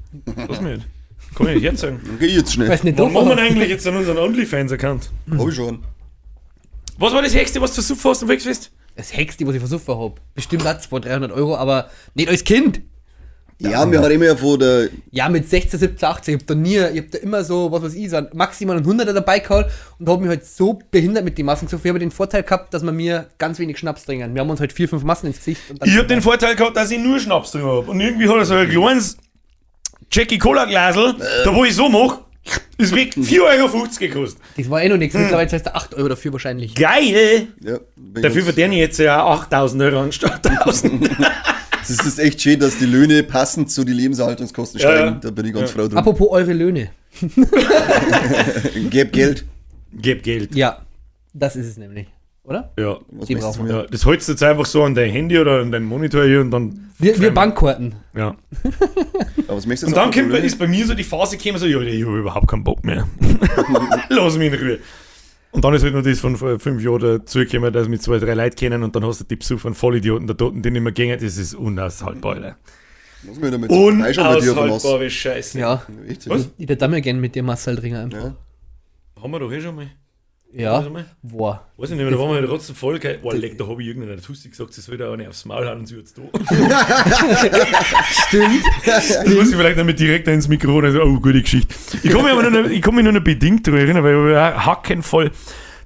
Lass mich nicht. Kann ich nicht jetzt sagen. Okay, jetzt schnell. Weiß nicht, doof, machen wir eigentlich jetzt an unseren OnlyFans-Account? Hab ich schon. Was war das Höchste, was du versucht hast am Volksfest? Das Hexte, was ich versucht habe. Bestimmt hat 200, 300 Euro, aber nicht als Kind. Ja, wir haben immer ja von der. Ja, mit 16, 17, 18. Ich hab da nie, ich hab da immer so, was weiß ich, so maximal einen 100er dabei gehabt und hab mich halt so behindert mit den Massen. So viel habe ich den Vorteil gehabt, dass wir mir ganz wenig Schnaps trinken. Wir haben uns halt vier, fünf Massen ins Gesicht. Und dann Ich hab den Vorteil gehabt, dass ich nur Schnaps drin hab. Und irgendwie hat er so ein kleines Jackie Cola Glasel, da wo ich so mach, ist weg *laughs* 4,50 Euro gekostet. das war eh noch nichts. Mittlerweile heißt er 8 Euro dafür wahrscheinlich. Geil! Ja, Dafür verdiene ich jetzt ja 8000 Euro anstatt *laughs* 1000. Es ist echt schön, dass die Löhne passend zu den Lebenserhaltungskosten Ja, steigen. ja. Da bin ich ganz froh drum. Apropos eure Löhne. Geb Geld. Gib Geld. Ja, das ist es nämlich. Oder? Ja. Was Die brauchen ja. Das holst du jetzt einfach so an dein Handy oder an deinen Monitor hier und dann. Wir, wir Bankkarten. Ja. *laughs* Aber was möchtest du Und dann kommt, ist bei mir so die Phase gekommen, so, ja, ich habe überhaupt keinen Bock mehr. *laughs* Lass mich in Ruhe. Und dann ist halt noch das von vor fünf Jahren dazu gekommen, dass wir zwei, drei Leute kennen und dann hast du die Besuch von Vollidioten da dort, die nicht mehr gehen. Das ist unaushaltbar, Alter. Muss man wieder mit so vorbeischauen bei dir auf dem Haus. Unaushaltbare Scheiße. Ja. Echt? Was? Ich würde da mal gerne mit dir Marcel trinken einfach. Ja. Haben wir doch eh schon mal. Ja. Boah. Weiß ich nicht mehr, da waren wir halt trotzdem voll. geil. Boah, leck, da habe ich irgendeiner Tussi gesagt, sie soll da auch nicht aufs Maul hauen und sie hat's da. *laughs* Stimmt. Das muss ich vielleicht damit direkt ins Mikro und so, oh, gute Geschichte. Ich kann mich aber nur noch, ich kann mich nur noch bedingt daran erinnern, weil ich war hacken voll.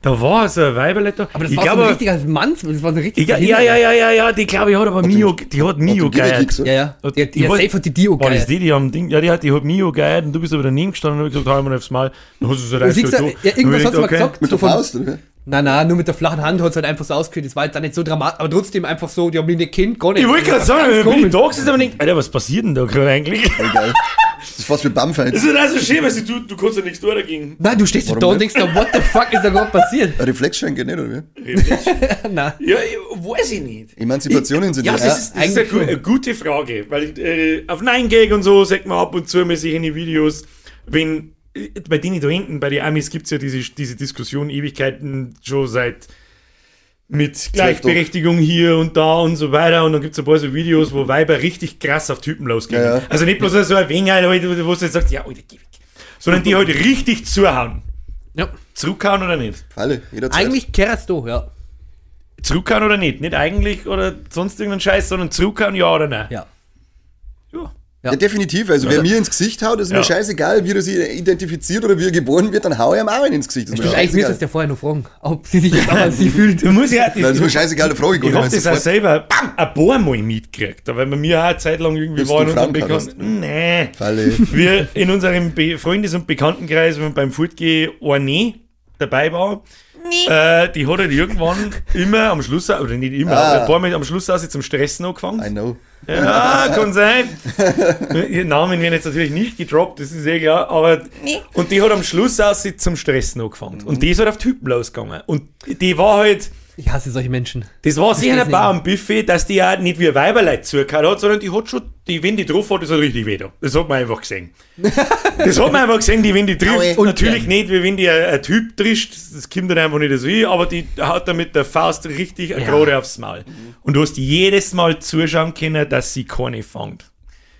Da war so ein Weiberle da. Aber das ich war so glaube, ein richtiger Mann. Das war so ein richtig. ja, ja, ja, ja, ja, ja, die glaube ich hat aber Mio, die hat Mio die geiert. Ja, ja. Die, die, Ich weiß- safe hat die Dio War das geil. die, die haben Ding, ja, die hat, die hat Mio geiert und du bist aber daneben gestanden und hab gesagt, hau mir aufs Mal. Dann hast du so Du siehst ja, irgendwas hat sie mal gesagt. Mit so der Faust, oder? Nein, nein, nur mit der flachen Hand hat es halt einfach so ausgehört. Das war jetzt auch nicht so dramatisch, aber trotzdem einfach so, die haben mich nicht kennt, gar nicht. Ich wollte gerade sagen, wenn ich komisch. da gesessen und denkt, Alter, was passiert denn da gerade eigentlich? Geil. Das ist fast wie Bumfights. Das ist also schön, weil sie, du, du kannst ja nichts tun dagegen. Nein, du stehst Warum da und denkst, da, what the fuck ist da gerade passiert? Geht nicht, oder wie? *laughs* nein. Ja, weiß ich nicht. Emanzipationen sind Ja, das. das ist, das ist eine, eine gute Frage, weil äh, auf 9gag und so sagt man ab und zu mal sich in die Videos, wenn äh, bei denen da hinten, bei den Amis gibt es ja diese, diese Diskussion Ewigkeiten schon seit mit Gleichberechtigung hier und da und so weiter und dann gibt es ein paar so Videos, wo Weiber richtig krass auf Typen losgehen. Ja, ja. Also nicht bloß so ein wenig, halt, wo du jetzt sagst, ja, Alter, geh weg. Sondern die halt richtig zuhauen. Ja. Zurückhauen oder nicht? Falle, jederzeit. Eigentlich kehrst du, ja. Zurückhauen oder nicht? Nicht eigentlich oder sonst irgendeinen Scheiß, sondern zurückhauen, ja oder nein? Ja. Ja. Ja, Ja. definitiv. Also, wer mir ins Gesicht haut, ist Ja. mir scheißegal, wie er sich identifiziert oder wie er geboren wird, dann hau ich ihm auch einen ins Gesicht. Das ist eigentlich müsste es scheißegal. ja vorher noch fragen, ob sie sich jetzt auch als sie fühlt. Du musst ja, das ist mir scheißegal, da frage ich gar Ich nicht hab mehr das auch selber bam, ein paar Mal mitgekriegt, weil bei mir auch eine Zeit lang irgendwie war du Frauenkast? Bekannten. Nee. Falle. Wir in unserem Be Freundes- und Bekanntenkreis, wenn wir beim Fortgehen eine dabei war, äh, die hat halt irgendwann immer am Schluss, oder nicht immer, Ah. aber ein paar Mal am Schluss auch zum Stressen I angefangen. know. Ja, kann sein. Namen werden jetzt natürlich nicht gedroppt, das ist eh klar, aber und die hat am Schluss auch sie zum Stressen angefangen. Und die ist halt auf Typen losgegangen. Und die war halt, Ich hasse solche Menschen. das war sicher ein paar am Buffet, dass die ja nicht wie ein Weiberleid zugehört hat, sondern die hat schon, die, wenn die drauf hat, das hat richtig weh da. Das hat man einfach gesehen. *laughs* das hat man einfach gesehen, die, wenn die trifft, Aue. natürlich nicht, wie wenn die ein, ein Typ trischt, das kommt dann einfach nicht so hin, aber die hat da mit der Faust richtig ja. gerade aufs Maul. Und du hast jedes Mal zuschauen können, dass sie keine fängt.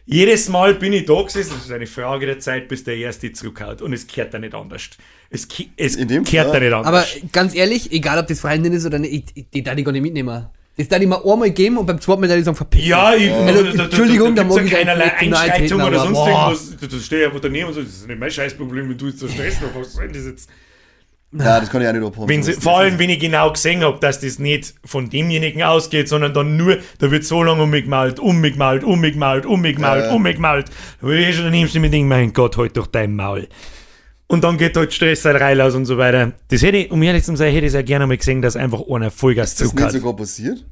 Jedes Mal bin ich da gesessen, das ist eine Frage der Zeit, bis der Erste zurückhaut. Und es kehrt da nicht anders. Es, ki- es In dem kehrt da nicht anders. Aber ganz ehrlich, egal ob das Freundin ist oder nicht, ich, ich, die darf ich gar nicht mitnehmen. Das darf ich mal einmal geben und beim zweiten Mal darf ich sagen, verpiss dich. Ja, ich, Also, da- da- Entschuldigung, da, da da, mag gibt's ich ja keinerlei nicht zu nahe Einschreitung oder sonst boah. irgendwas. Da, da stehe ich einfach daneben und so, das ist nicht mein Scheißproblem, wenn du jetzt so Stress noch. Was soll das jetzt? Ja, das kann ich auch nicht abhaben. Wenn sie, vor allem, wenn ich genau gesehen habe, dass das nicht von demjenigen ausgeht, sondern dann nur, da wird so lange umgemalt, umgemalt, umgemalt, umgemalt, Ja. umgemalt. Da würde ich schon daneben stehen und denken, mein Gott, halt doch dein Maul. Und dann geht halt Stress halt rein aus und so weiter. Das hätte ich, um ehrlich zu sein, hätte ich sehr gerne mal gesehen, dass einfach einer Vollgas Ist das nicht hat. sogar passiert?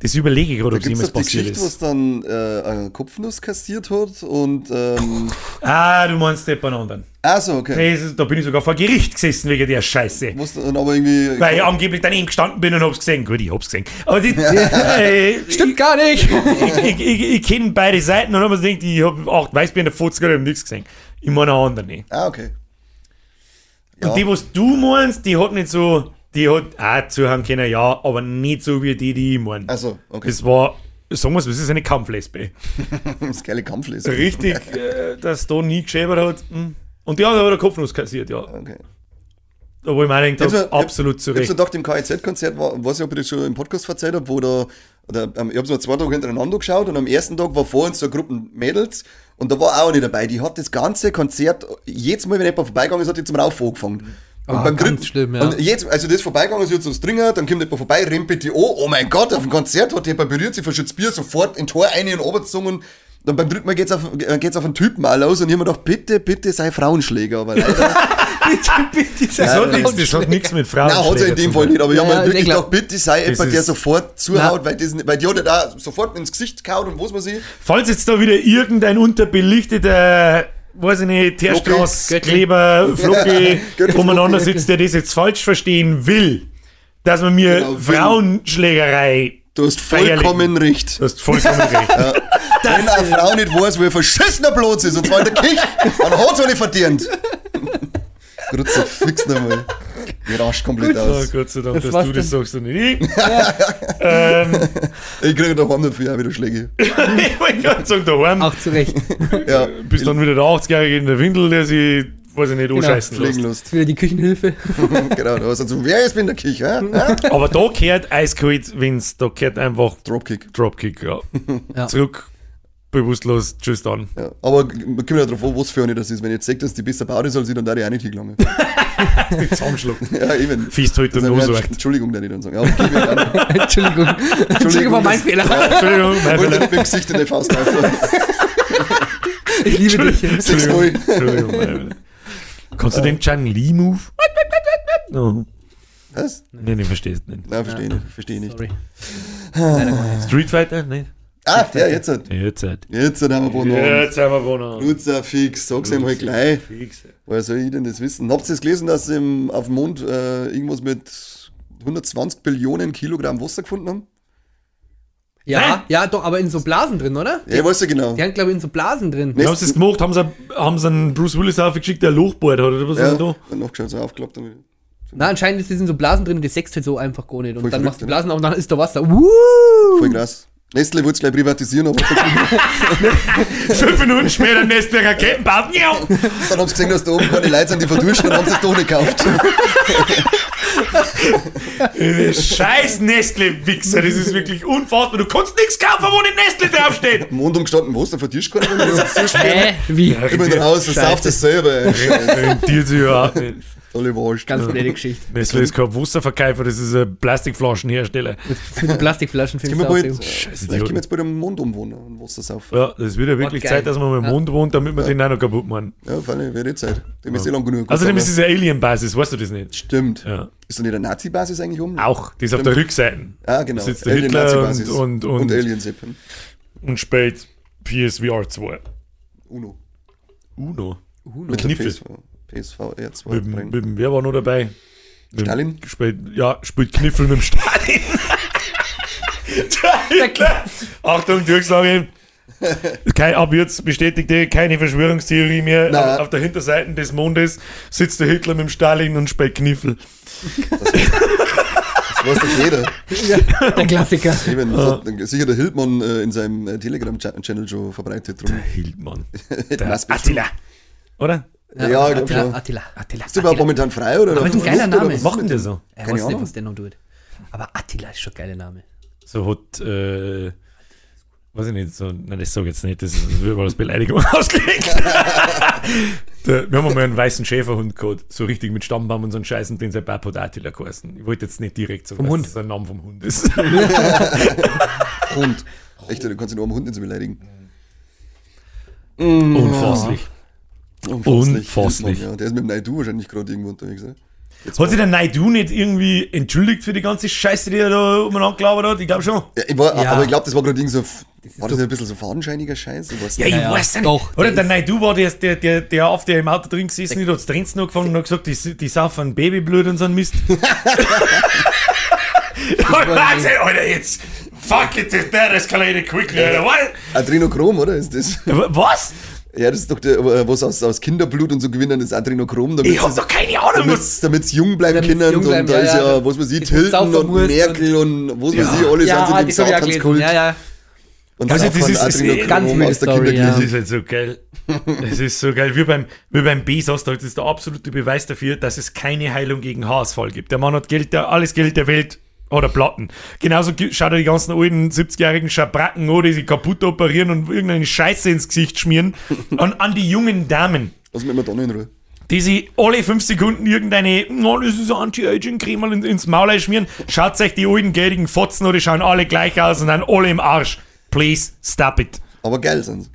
Das überlege ich gerade, ob es jemals passiert Geschichte, ist. dann äh, eine Kopfnuss kassiert hat und. Ähm, *laughs* Ah, du meinst den anderen. also okay. Nee, es ist- da bin ich sogar vor Gericht gesessen wegen der Scheiße. Was dann aber irgendwie. Weil ich angeblich daneben gestanden bin und hab's gesehen. Gut, ich hab's gesehen. Aber die, *laughs* äh, Stimmt gar nicht. *laughs* ich, ich, ich, ich kenne beide Seiten und hab mir gedacht, ich hab acht Weißbier in der 50er und hab nichts gesehen. Ich meine eine andere nicht. Ah, okay. Und die, was du meinst, die hat nicht so, die hat auch zuhören können, ja, aber nicht so wie die, die ich meine. Also, okay. Das war, sagen wir's, das ist eine Kampflesbe. *laughs* Das geile Kampflesen. Richtig, *laughs* äh, dass da nie geschäbert hat. hm. Und die andere hat der Kopfnuss kassiert, ja. Okay. Wo ich gedacht Ich habe, absolut zu Ich hab's Recht. gedacht, im KIZ-Konzert, war, weiß nicht, ob ich das schon im Podcast erzählt habe, wo da, oder, ähm, ich hab's mir zwei Tage hintereinander geschaut und am ersten Tag war vor uns so eine Gruppe Mädels und da war auch eine dabei. Die hat das ganze Konzert, jedes Mal, wenn jemand vorbeigegangen ist, hat die zum Rauf angefangen. Und Ah, ganz schlimm, ja. Und jetzt, also das vorbeigegangen ist jetzt so Stringer, dann kommt jemand vorbei, rempelt die an, oh mein Gott, auf dem Konzert hat jemand berührt, sie verschützt Bier, sofort in Tor eine und runtergezogen. Dann beim dritten Mal geht's auf, äh, geht's auf einen Typen auch los und ich hab mir gedacht, bitte, bitte sei Frauenschläger, aber *laughs* leider, Das hat nichts, das hat nichts mit Frauen Nein, hat er in dem Fall nicht, aber ich Ja, hab mir ja, wirklich gedacht, bitte sei jemand, der ist- sofort zuhaut, weil, das, weil die hat ja da sofort ins Gesicht gehauen und was man sie. Falls jetzt da wieder irgendein unterbelichteter, weiß ich nicht, Teerstraßkleber, Flocke Götti- *laughs* umeinander sitzt, der das jetzt falsch verstehen will, dass man mir Genau. Frauenschlägerei, Du hast Feierlich. vollkommen recht. du hast vollkommen *laughs* recht. Wenn eine Frau nicht weiß, wo ein verschissener Platz ist, und zwar in der Küche, dann hat sie nicht verdient. Grütze, fix nochmal. Die rascht komplett Oh, aus. Gott sei Dank, Das dass du das sagst und nicht ich. *laughs* ähm, Ich kriege daheim dafür auch wieder Schläge. *laughs* ich wollte gerade sagen, daheim Auch zu Recht. Ja, bist dann wieder der 80-Jährige in der Windel, der sich, weiß ich nicht, anscheißen fliegen lässt. Lust. Jetzt wieder die Küchenhilfe. *laughs* genau, da hast du so, wer ist in der Küche? Aber da gehört eiskalt, wenn's, da gehört einfach Dropkick. Dropkick, ja. Ja. Zurück, bewusstlos, tschüss dann. Ja. Aber man kommt ja drauf an, was für eine das ist. Wenn ich jetzt sehe, dass die besser baut ist als ich, dann da ich auch nicht hingelangen. *laughs* Zusammenschlucken. *laughs* ja, eben. Fiest heute Das nur so. Entschuldigung, der ich dann sagen. Ja, dann. *laughs* Entschuldigung. Entschuldigung, war mein Fehler. Entschuldigung, mein Wollte Fehler. mit dem Gesicht in die Faust. Ich liebe dich. Sechsmal. Entschuldigung, mein Fehler. Kannst du den Chan Lee Move? No. Was? Nee, nee, verstehst nicht. Nein, verstehe nicht. Verstehe nicht. Sorry. Street Fighter? Nee. Ah, der jetzt hat. Ja, Jetzt halt. Jetzt hat haben wir Bono. Jetzt haben wir gewonnen. Nutzer fix, sag's ihm halt gleich. Fix. Woher soll ich denn das wissen? Habt ihr das gelesen, dass sie im, auf dem Mond äh, irgendwas mit 120 Billionen Kilogramm Wasser gefunden haben? Ja, ja, doch, aber in so Blasen drin, oder? Ja, ich weiß ja genau. Die haben, glaube ich, in so Blasen drin. Haben sie es gemacht? Haben sie, haben sie einen Bruce Willis aufgeschickt, der ein Loch bohrt hat? Oder was Ja, ja. da? dann nachgeschaut, so aufgeklappt. Na, anscheinend ist es in so Blasen drin und das sechst halt so einfach gar nicht. Und Voll dann verrückt, machst du ne? Blasen auf und dann ist da Wasser. Uh! Voll krass. Nestle wollte es gleich privatisieren, aber *laughs* *laughs* Fünf Minuten später Nestle Raketenbau. Ja. dann haben sie gesehen, dass da oben keine Leute sind, die verdursten, dann haben sie es doch nicht gekauft. Scheiß Nestle-Wichser, das ist wirklich unfassbar. Du kannst nichts kaufen, wo nicht Nestle draufsteht. Am Mond umgestanden, was, da verdurst keiner, wenn du das schwer. Hä? Wie? Ich bin raus, das sauft das selber. ey. Rentiert sich überhaupt nicht. Alle Wurscht. Ganz blöde Geschichte. Nestle ist kein Wasserverkäufer, das ist ein Plastikflaschenhersteller. Mit den Plastikflaschen wir du bald, auch. vielleicht Scheiße, können wir jetzt bei dem Mond umwohnen und Wasser saufen. Ja, das wird ja wirklich Oh, Zeit, dass man mal im Ja. Mond wohnt, damit wir den auch noch kaputt machen. Ja, feine, wäre die Zeit. Dem ist eh lang genug. Außerdem ist es eine Alien-Basis, weißt du das nicht? Stimmt. Ja. Ist da nicht eine Nazi-Basis eigentlich um? Auch, die ist auf der Rückseite. Ah, genau. Da sitzt der Hitler Alien-Nazi-Basis. und- und- und- Alien-Zip. Und spielt PSVR 2. Uno. Uno. Mit Kniffel. PSV, PSV R2 Mit, wer war noch dabei? Stalin? Spielt, ja, spielt Kniffel mit dem Stalin. *laughs* Der. Achtung, Durchsage. Kein, ab jetzt bestätigte keine Verschwörungstheorie mehr. Nein. Auf, der Hinterseite des Mondes sitzt der Hitler mit dem Stalin und spielt Kniffel. Das weiß doch jeder. Der Klassiker. Eben, das hat sicher der Hildmann äh, in seinem äh, Telegram-Channel schon verbreitet. Drum. Hildmann. *laughs* Der Der Must be Attila. Oder? Ja, ich Attila, schon. Attila, Attila. Ist der überhaupt momentan frei oder? Aber ist ein geiler Name. Was macht denn der so? Ich weiß nicht, was der noch tut. Aber Attila ist schon ein geiler Name. So hat, äh, weiß ich nicht, so, nein, das sag ich jetzt nicht, das ist- wird mal als Beleidigung *laughs* ausgelegt. *laughs* der, wir haben mal einen weißen Schäferhund gehabt, so richtig mit Stammbaum und so einen Scheißen, den sein Papa hat Attila geheißen. Ich wollte jetzt nicht direkt sagen, Vom dass Hund. das ein Name vom Hund ist. *laughs* Hund. Echt, du kannst den armen Hund nicht so beleidigen. Unfasslich. Unfasslich. Ja, der ist mit dem Naidu wahrscheinlich gerade irgendwo unterwegs. Ne? Jetzt Hat sich der Naidu nicht irgendwie entschuldigt für die ganze Scheiße, die er da umeinander gelabert hat? Ich glaube schon. ja, ich war, Ja. Aber ich glaube, das war gerade irgendwie so. war das doch- nicht ein bisschen so fadenscheiniger Scheiß? Ich weiß Ja, ich Ja, ja. weiß nicht. Doch, Oder der Naidu war der, der, der, der auf der im Auto drin gesessen ist, hat das Trends noch gefangen und hat gesagt, die, die saufen Babyblut und so ein Mist. *laughs* *laughs* Wahnsinn, Alter, jetzt. Fuck it, that escalated quickly, Alter. What? Adrenochrom, oder? Ist das? Was? Ja, das ist doch der, äh, was aus, aus Kinderblut und so gewinnen, das Adrenochrom, damit Ich hab doch keine Ahnung, damit was. damit sie jung bleiben bleiben, und da ja, ist ja. ja, was ich, Das Hilton und Merkel und, was weiß ich, alle ja, sind in dem. Satanskult. Ja, ja. Und Also das ist- das ist ganz aus der Story, Kindergrippe. Das ist halt so geil. Das ist so geil. Wie beim, wie beim Bezos, das ist der absolute Beweis dafür, dass es keine Heilung gegen Haarausfall gibt. Der Mann hat Geld, der, alles Geld der Welt oder Platten. Genauso schaut er die ganzen alten 70-jährigen Schabracken an, die sich kaputt operieren und irgendeine Scheiße ins Gesicht schmieren. *laughs* an, an die jungen Damen. Lass mich mal da noch in Ruhe. die sie alle fünf Sekunden irgendeine, oh, das ist Anti-Aging-Creme in, ins Maul schmieren. Schaut euch die alten geldigen Fotzen an, die schauen alle gleich aus und dann alle im Arsch. Please, stop it. Aber geil sind sie.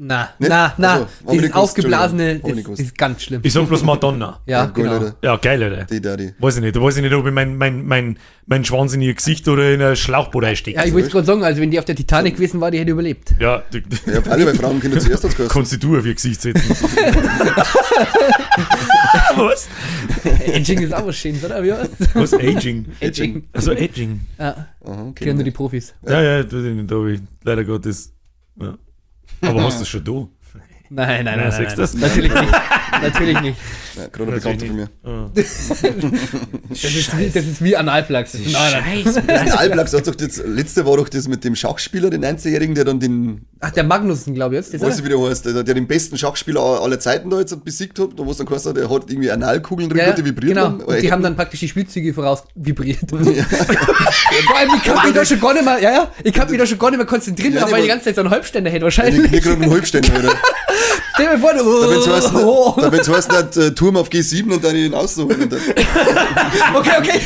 Na, Nicht? na, na. Also, Dieses aufgeblasene, das, das ist ganz schlimm. Ich sag bloß Madonna. *laughs* Ja, Gut, genau. Alter. Ja, geil, Alter. Die Daddy. Weiß ich nicht, da weiß ich nicht, ob ich mein, mein, mein, mein Schwanz in ihr Gesicht oder in ein Schlauchboot einstecke. Ja, ich wollte gerade sagen, also wenn die auf der Titanic gewesen war, die hätte überlebt. Ja, du, du, Ja, alle, weil Frauen können zuerst als gehört. kannst du auf ihr Gesicht setzen. *laughs* Was? Aging ist auch was Schönes, oder? Wie heißt Was? Aging? Aging. Also Aging. Ja, Aha, okay. kennen nur die Profis. Ja, ja, da, da habe ich leider Gottes. Ja. Aber hast du schon da? Nein, nein, Ja, nein, nein, du's? Natürlich nicht. Natürlich nicht. Ja, gerade ein Bekannter von mir. *laughs* Das ist, wie, das ist wie Analplugs. Das ist ein das letzte war doch das mit dem Schachspieler, den 90-Jährigen, der dann den, Ach, der Magnussen, glaube ich, jetzt. Das weiß ist ich wie der heißt, der, der den besten Schachspieler aller Zeiten da jetzt besiegt hat, da wo es dann geheißen hat, der hat irgendwie Analkugeln drin, ja, die vibriert genau. haben. Und die haben dann praktisch die Spielzüge voraus vibriert. *laughs* Vor allem, ich kann mich da schon gar nicht mehr, ja, ja, ich kann mich da schon gar nicht mehr konzentrieren, Ja, weil die ich die ganze Zeit so einen Halbständer hätte wahrscheinlich. mir gerade einen Halbständer, oder? *laughs* Stell dir vor, du, Da wenn's heißt, oh, da wenn's heißt, nicht, äh, Turm auf G7 und dann ihn dann, *laughs* okay, okay.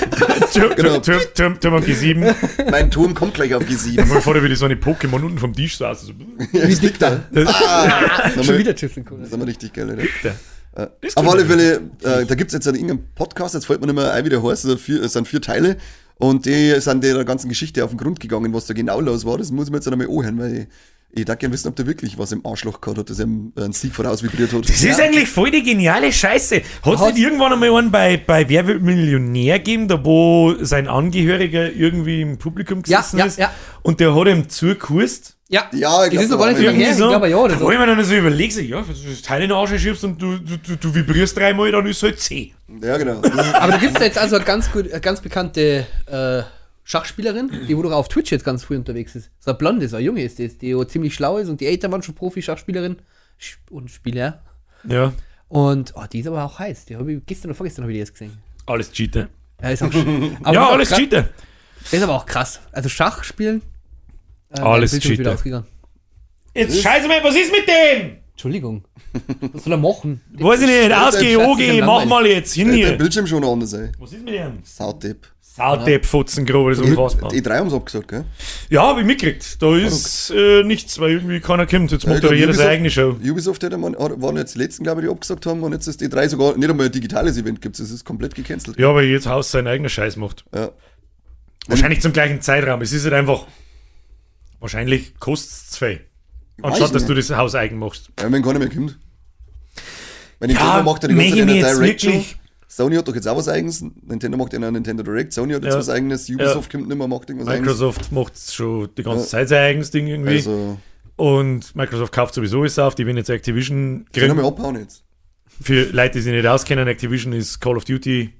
Turm, Genau. Turm, Turm, Turm auf G7. mein Turm kommt gleich auf G7. Mal vor, wie die so eine Pokémon unten vom Tisch saß. So, Ja, wie dick da. Ah, Schon wieder Tschüss cool. Das ist aber richtig geil, oder? der. Ist Auf alle. Fälle, äh, da gibt es jetzt einen irgendeinen Podcast, jetzt fällt mir nicht mehr ein, wie der heißt, es sind vier, es sind vier Teile und die sind der ganzen Geschichte auf den Grund gegangen, was da genau los war. Das muss ich mir jetzt einmal anhören, weil ich, darf gerne wissen, ob der wirklich was im Arschloch gehabt hat, dass er einen Sieg voraus vibriert hat. Das ist eigentlich voll die geniale Scheiße. Hat es nicht irgendwann einmal einen bei, bei Wer wird Millionär gegeben, da wo sein Angehöriger irgendwie im Publikum Ja, gesessen ja, ist ja. und der hat ihm zugekust? Ja, Ja, ich das ist noch gar nicht so lange her, ich glaube ja, oder so. ich mir dann so überlegt, so, ja, wenn du das Teil in den Arsch schiebst und du, du, du, du vibrierst dreimal, dann ist es halt C. Ja, genau. Ist, *laughs* Aber da gibt es jetzt also eine ganz, gut, eine ganz bekannte äh, Schachspielerin, die wo doch auf Twitch jetzt ganz früh unterwegs ist. So eine blonde, so eine junge ist das, die wo ziemlich schlau ist und die Eltern waren schon Profi-Schachspielerin Sch- und Spieler. Ja, Und oh, die ist aber auch heiß. Die habe ich gestern oder vorgestern habe ich die erst gesehen. alles Cheater. Ja, ist auch, *laughs* Ja, alles krass, Cheater. Ist aber auch krass. Also Schach spielen. Äh, Alles mein Bildschirm ist wieder Cheater. ausgegangen. Jetzt scheiße mal, was ist mit dem? Entschuldigung. Was soll er machen? Weiß ich nicht, ausgeh, OG, mach mal jetzt, hin Der hier. Bildschirm schon anders, ey. Was ist mit dem? Saudepp. Saudepp, Fotzengrob, das ist unfassbar. Die drei haben es abgesagt, gell? Ja, hab ich mitgekriegt. Da ist äh, nichts, weil irgendwie keiner kommt. Jetzt Ja, macht ich glaub, aber jeder seine eigene Show. Ubisoft hat einmal, waren jetzt die letzten, glaube ich, die abgesagt haben und jetzt ist die drei sogar nicht einmal ein digitales Event gibt es. ist komplett gecancelt. Ja, weil jetzt Haus seinen eigenen Scheiß macht. Ja. Wahrscheinlich zum gleichen Zeitraum. Es ist halt einfach. Wahrscheinlich kostet es zwei. Anstatt dass du das Haus eigen machst. Ja, wenn keiner mehr kommt. Weil Ja, Nintendo macht ja die ganze Zeit wir eine jetzt Direct Show. wirklich- Sony hat doch jetzt auch was eigenes. Nintendo macht ja eine Nintendo Direct. Sony hat jetzt Ja. was eigenes. Ubisoft kommt nicht mehr, macht irgendwas eigenes. Microsoft macht schon die ganze Ja. Zeit sein eigenes Ding irgendwie. Also, und Microsoft kauft sowieso alles auf. Die werden jetzt Activision können kriegen. wir abhauen jetzt. Für Leute, die sich nicht auskennen, Activision ist Call of Duty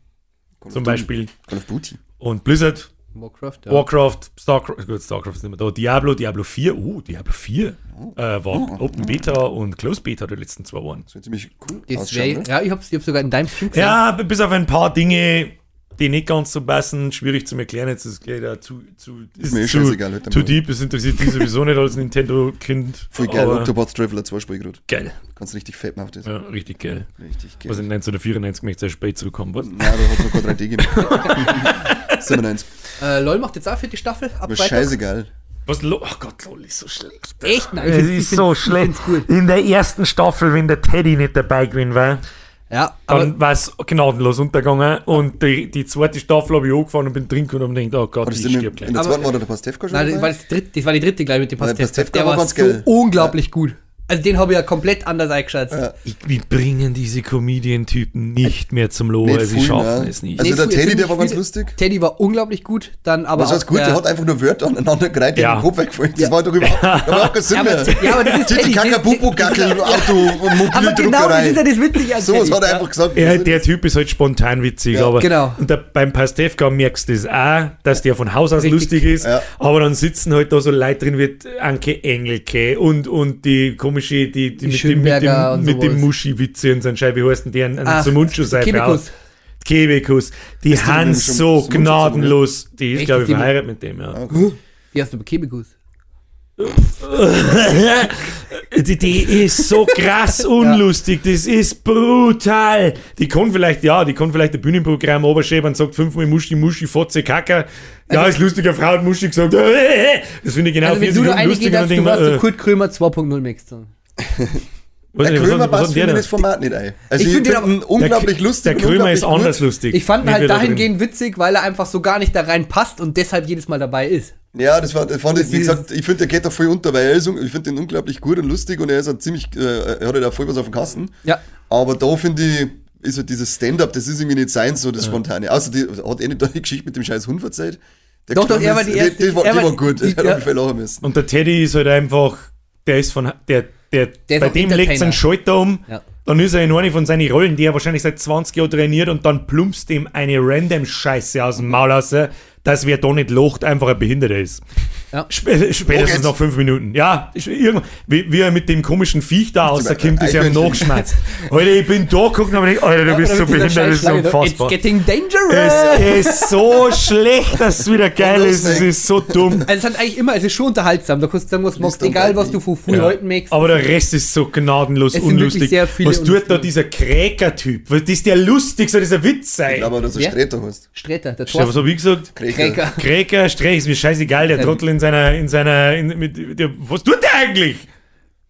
Call of zum Duty. Beispiel. Call of Duty. Und Blizzard, Warcraft, ja. Warcraft, Starcraft, gut, Starcraft ist nicht mehr da. Diablo, Diablo 4, uh, Diablo 4 äh, war Open Beta und Close Beta die letzten zwei Wochen. Das ziemlich cool Das wär, ne? ja, ich hab's, ich hab's sogar in deinem Stream gesehen. Ja, bis auf ein paar Dinge, die nicht ganz so passen, schwierig zu erklären. Jetzt ist es gleich da zu, zu, ist mir eh zu, zu mal. deep. Es interessiert dich sowieso nicht als Nintendo-Kind. Voll geil. Octopath Traveler 2 spiel gerade. Geil. Kannst richtig fett machen auf das. Ja, richtig geil. Richtig geil. Was in 1994 möchte ich sehr spät zurückkommen. Was? Nein, da hat kein 3D gegeben. *laughs* 97. Äh, LOL macht jetzt auch für die Staffel ab Aber Freitag. scheißegal. Was lo oh Gott, LOL ist so schlecht. Echt? Nein, Es find's- ist so ich schlecht. gut. In der ersten Staffel, wenn der Teddy nicht dabei gewesen war, Ja, dann war es gnadenlos untergegangen. Und die, die zweite Staffel habe ich angefangen und bin drin gekommen und gedacht, oh Gott, ich in, stirb in gleich. der Aber- zweiten war der Pastewka schon nein, das dabei? war, das, dritte, das war die dritte, glaube ich, mit dem Ja, Pastewka. Der war war ganz so geil. unglaublich gut. Also den habe ich ja komplett anders eingeschätzt. Ja. Ich, wir bringen diese Comedian-Typen nicht mehr zum Lohe, Nicht sie schaffen ne? es nicht. Also Nee, der Teddy, der war ganz lustig. Teddy war unglaublich gut, dann aber Was heißt gut, der- der hat einfach nur Wörter aneinander gereiht, Ja. im Kopf weggefallen. Das Ja. war doch überhaupt, *laughs* auch kein Sinn Ja, mehr. aber, ja, aber das ist Teddy. Kaka, Das- Pupu, Gackel, *laughs* Auto und Aber genau, das ist ja Mobildruckerei. das Witzige an So, was hat er einfach gesagt. Ja, der Typ ist halt spontan witzig, Ja, aber genau. und der, beim Pastewka merkst du das auch, dass der von Haus aus Richtig. lustig ist, Ja. aber dann sitzen halt da so Leute drin wie Anke Engelke und, und die komische, die, die, mit, dem, mit, dem, und mit dem. Muschi-Witze und so ein Scheiß, wie heißt denn der, an Ach, zum Mundschuh-Seife Kebekus. Kebekus. Die die schon- so gnadenlos, die ist, glaube ich, Die- verheiratet mit dem, ja. Wie hast du bei Kebekus? *laughs* Die, die ist so krass unlustig, das ist brutal. Die kann vielleicht, ja, die kann vielleicht ein Bühnenprogramm oberschreiben und sagt fünfmal Muschi, Muschi, Fotze, Kaka. Ja, ist lustiger Frau hat Muschi gesagt. *laughs* Das finde ich genau Also wenn vier du da und dann darfst, du äh, Kurt Krömer 2.0 Max. Der Krömer passt für das Format nicht ein. Also Ich find finde den ihn unglaublich der, lustig. Der Krömer ist anders lustig. Ich fand ihn halt dahingehend witzig, weil er einfach so gar nicht da rein passt und deshalb jedes Mal dabei ist. Ja, das war, das fand ich, wie gesagt, ich finde, der geht da voll unter, weil er ist, ich finde den unglaublich gut und lustig und er ist halt ziemlich, äh, er hat halt auch voll was auf dem Kasten. Ja. Aber da finde ich, ist halt dieses Stand-up, das ist irgendwie nicht sein, so das Spontane. Außer die hat eh nicht da die Geschichte mit dem scheiß Hund verzeiht. Der Doch, doch, er war die erste- Die, die, war, er die war gut, die- *laughs* ja. mich voll lachen müssen. Und der Teddy ist halt einfach, der ist von, der, der, Der ist bei dem legt Entertainer. sein Schalter um, Ja. dann ist er in eine von seinen Rollen, die er wahrscheinlich seit 20 Jahren trainiert und dann plumpst ihm eine random Scheiße aus dem Maul raus, dass wer da nicht locht, einfach ein Behinderter ist. Ja. Spä spätestens jetzt? nach fünf Minuten. Ja, ich- wie, wie er mit dem komischen Viech da rauskommt, ist ja nachschmerzt. Alter, ich bin da geguckt und hab mir gedacht, Alter, du bist so behindert, das ist unfassbar. It's getting dangerous. Es ist so schlecht, dass es wieder geil ist. Es ist so dumm. Also es hat eigentlich immer, es ist schon unterhaltsam. Da kannst du sagen, was du dann egal was du von früh Ja. heute magst. Aber der Rest ist so gnadenlos Es sind wirklich unlustig. sehr viele Was tut da dieser Kräker-Typ? Was ist der lustig? Soll dieser Witz sein? Ich glaube, dass Wer? Streter heißt. Streter, der Thorsten hab ich gesagt? Kräker. Kräker, Streich, ist mir scheißegal, der Trottel in seiner, in seiner, in, mit, der, was tut der eigentlich?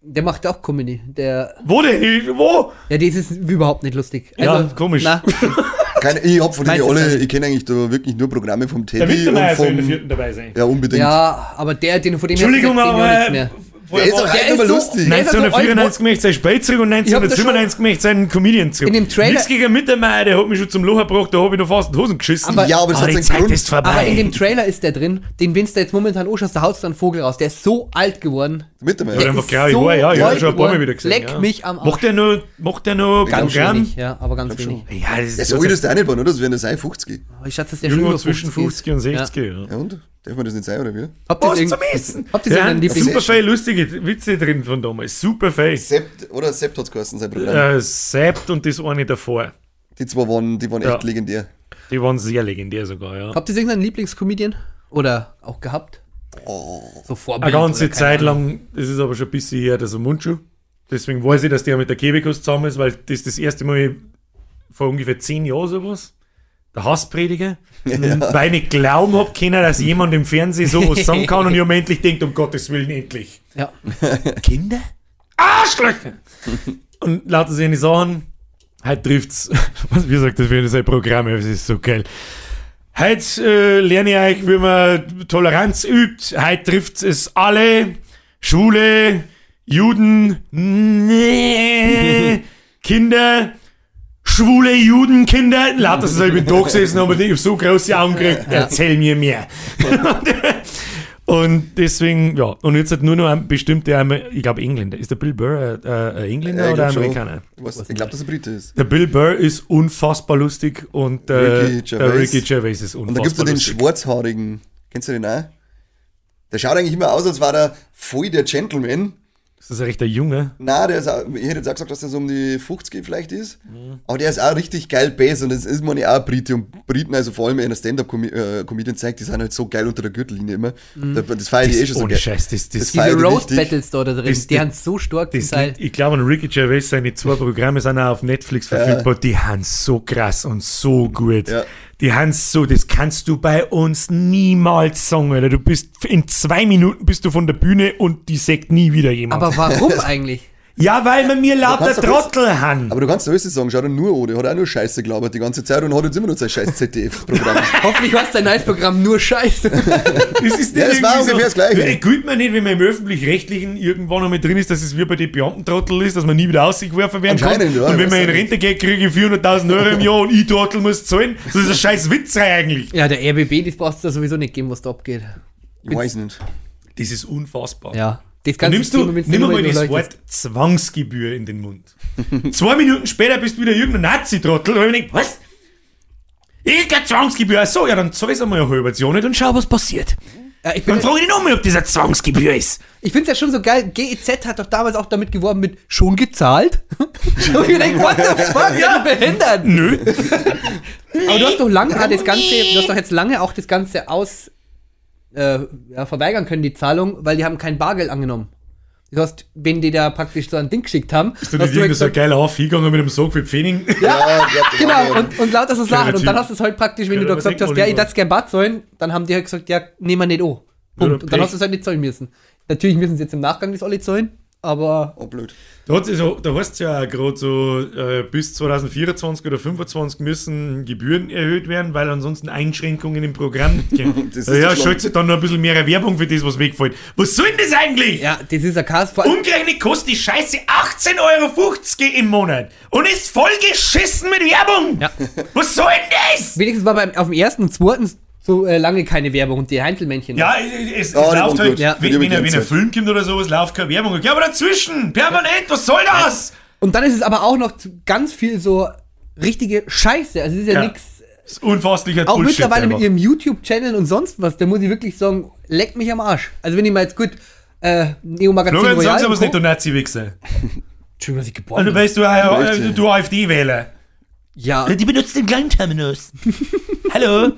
Der macht auch Comedy. Der, Wo denn? Wo? ja, das ist überhaupt nicht lustig. Ja, Also, komisch. Na, *laughs* Keine, ich hab von du alle, ich kenne eigentlich da wirklich nur Programme vom Der Teddy und Wintermeier soll in der vierten dabei sein. Ja, unbedingt. ja, aber der, den von dem Entschuldigung, aber nichts mehr. Der ist auch Der immer ist so- lustig. der ist also 1994 möchte sein Spät zurück und hab das 1997 möchte sein Comedian zurück. In dem Trailer- Nichts gegen Mittermeier, der hat mich schon zum Loch gebracht, da habe ich noch fast in die Hosen geschissen. Aber- ja, aber es Aber hat die seinen Zeit Grund. ist vorbei. Aber in dem Trailer ist der drin, den Vince da jetzt momentan anschaust, da haut dann Vogel raus. Der ist so alt geworden. Mit dem Oder Der einfach ist graue so ja, ja, alt schon ein paar Mal wieder gesehen. Leck ja. mich am Arsch. Macht der noch, macht der noch Ganz Programm? wenig, ja, aber ganz wenig. Ja, das ist so alt ist der auch nicht, oder? Das werden das sein 50. Aber ich schätze, dass der irgendwo über zwischen 50 und 60. Ja. Ja und? Darf man das nicht sein, oder wie? Habt ihr zum Essen? Habt ihr hat Lieblings... super viele lustige Witze drin von damals. Super viele. Sept, oder Sept hat es geheißen, sein Programm. Äh, Sept und das eine davor. Die zwei waren, die waren Ja. echt legendär. Die waren sehr legendär sogar, ja. Habt ihr irgendeinen Lieblingscomedian? Oder auch gehabt? So Vorbild Eine ganze Zeit lang, das ist aber schon ein bisschen her, der so Mundschuh. Deswegen weiß ich, dass der mit der Kebekus zusammen ist, weil das das erste Mal vor ungefähr zehn Jahren sowas. Der Hassprediger. *laughs* Weil ich glauben hab können, dass jemand im Fernsehen sowas sagen kann und ich mir endlich denkt, um Gottes Willen, endlich. Ja. *laughs* Kinder? Arschlöcher! und lauter seine Sachen. Heute trifft's, *laughs* was, wie sagt das, das ein Programm ist, das ist so geil. Heute äh, lerne ich euch, wie man Toleranz übt. Heute trifft es alle. Schwule, Juden, nee, *laughs* Kinder, schwule Judenkinder. Lauter so, ich bin da gesessen, aber ich hab so große Augen gekriegt. Erzähl mir mehr. *laughs* *laughs* Und deswegen, ja, und jetzt hat nur noch ein bestimmter, ich glaube Engländer. Ist der Bill Burr äh, äh, ein Engländer Ja, oder. Amerikaner? Was, ich glaube, dass er Brite ist. Der Bill Burr ist unfassbar lustig und äh, Ricky der Gervais. Ricky Gervais ist Und dann gibt es unfassbar den. Schwarzhaarigen. Kennst du den auch? Der schaut eigentlich immer aus, als war er voll der Gentleman. Das ist ein rechter Junge. Na, der ist auch, ich hätte jetzt auch gesagt, dass der so um die 50 vielleicht ist. Mhm. Aber der ist auch richtig geil Bass und das ist man ja auch Brite. Und Briten, also vor allem in der Stand-Up-Comedian zeigt, die sind halt so geil unter der Gürtellinie immer. Mhm. Da- Das feiere ich eh schon so Ohne geil. Scheiß, das, das, Das Diese feier ich Roast richtig. Battles da, da drin, Das- die das- haben so stark das liegt, ich glaube, an Ricky Gervais, seine zwei Programme sind auch auf Netflix verfügbar. Die haben so krass und so gut. Ja. Die haben so, das kannst du bei uns niemals sagen, Alter. Du bist, in zwei Minuten bist du von der Bühne und die sagt nie wieder jemand. Aber warum *laughs* eigentlich? Ja, weil wir mir lauter Trottel haben. Aber du kannst alles sagen, schau dir nur der hat auch nur Scheiße gelabert die ganze Zeit und hat jetzt immer noch sein scheiß ZDF-Programm. *laughs* Hoffentlich war dein Nice-Programm nur Scheiße. *laughs* Das ist Ja, das war ungefähr das Gleiche. Gilt mir nicht, wenn man im Öffentlich-Rechtlichen irgendwann noch mit drin ist, dass es wie bei den Beamtentrottel ist, dass man nie wieder ausgeworfen werden kann. Ja, und wenn man in Rente geht, kriege ich 400.000 Euro im Jahr und ich Trottel muss zahlen. Das ist ein scheiß Witzrei eigentlich. ja, der RBB, das brauchst du da sowieso nicht geben, was da abgeht. Ich weiß nicht. Das ist unfassbar. Ja. Das ganze nimmst du, Thema nimm mal das. Wort Zwangsgebühr in den Mund. *laughs* Zwei Minuten später bist du wieder irgendein Nazi-Trottel. Und ich denk, was? Ich keine Zwangsgebühr. Ach so, ja, dann zahl es einmal eine halbe Jahr nicht und schau, was passiert. Ja, ich bin, Dann frage ich dich nochmal, ob das eine Zwangsgebühr ist. ich finde es ja schon so geil. GEZ hat doch damals auch damit geworben mit schon gezahlt. *laughs* Und ich denke, what the fuck, ja, behindert. Nö. Aber du hast doch lange ah, das Ganze, du hast doch jetzt lange auch das Ganze aus äh, ja, verweigern können, die Zahlung, weil die haben kein Bargeld angenommen. Das heißt, wenn die da praktisch so ein Ding geschickt haben, Ist hast du irgendein so ein gesagt, geiler Aufgegangen mit dem Sog für Pfennig? Ja, *laughs* ja, genau, und, und lauter so Sachen. Und Typ. dann hast du es halt praktisch, wenn Können du da gesagt hast, ja, ich darf gern Bad zahlen, dann haben die halt gesagt, ja, nehmen wir nicht an. Punkt. Und dann hast du es halt nicht zahlen müssen. Natürlich müssen sie jetzt im Nachgang das alle zahlen, aber Oh, blöd. Da, hat's so, da heißt es ja auch gerade so, äh, bis 2024 oder 2025 müssen Gebühren erhöht werden, weil ansonsten Einschränkungen im Programm *laughs* gehen. Das ist ja, doch schaltet sich dann noch ein bisschen mehr Werbung für das, was wegfällt. Was soll denn das eigentlich? ja, das ist ein allem, Umgerechnet kostet die Scheiße 18,50 Euro im Monat und ist voll geschissen mit Werbung. Ja. Was soll denn das? wenigstens war beim, auf dem ersten und zweiten so äh, lange keine Werbung und die Heinzelmännchen. Ja, es, es Ja, die läuft halt. Ja. wenn, wenn, wenn ein Film kommt oder sowas, läuft keine Werbung. Ja, aber dazwischen, permanent, was soll das? Und dann ist es aber auch noch zu- ganz viel so richtige Scheiße. Also es ist ja, Ja. nichts. Das ist unfasslicher Auch Bullshit mittlerweile einfach. mit ihrem YouTube-Channel und sonst was, da muss ich wirklich sagen, leck mich am Arsch. Also wenn ich mal jetzt gut äh, Neo Magazin Florian, Royal sag's aber nicht, du Nazi-Wichser. *laughs* Entschuldigung, dass ich geboren Also bin. weißt du, äh, äh, du AfD-Wähler. Ja, Die benutzt den kleinen Terminus. *laughs* Hallo?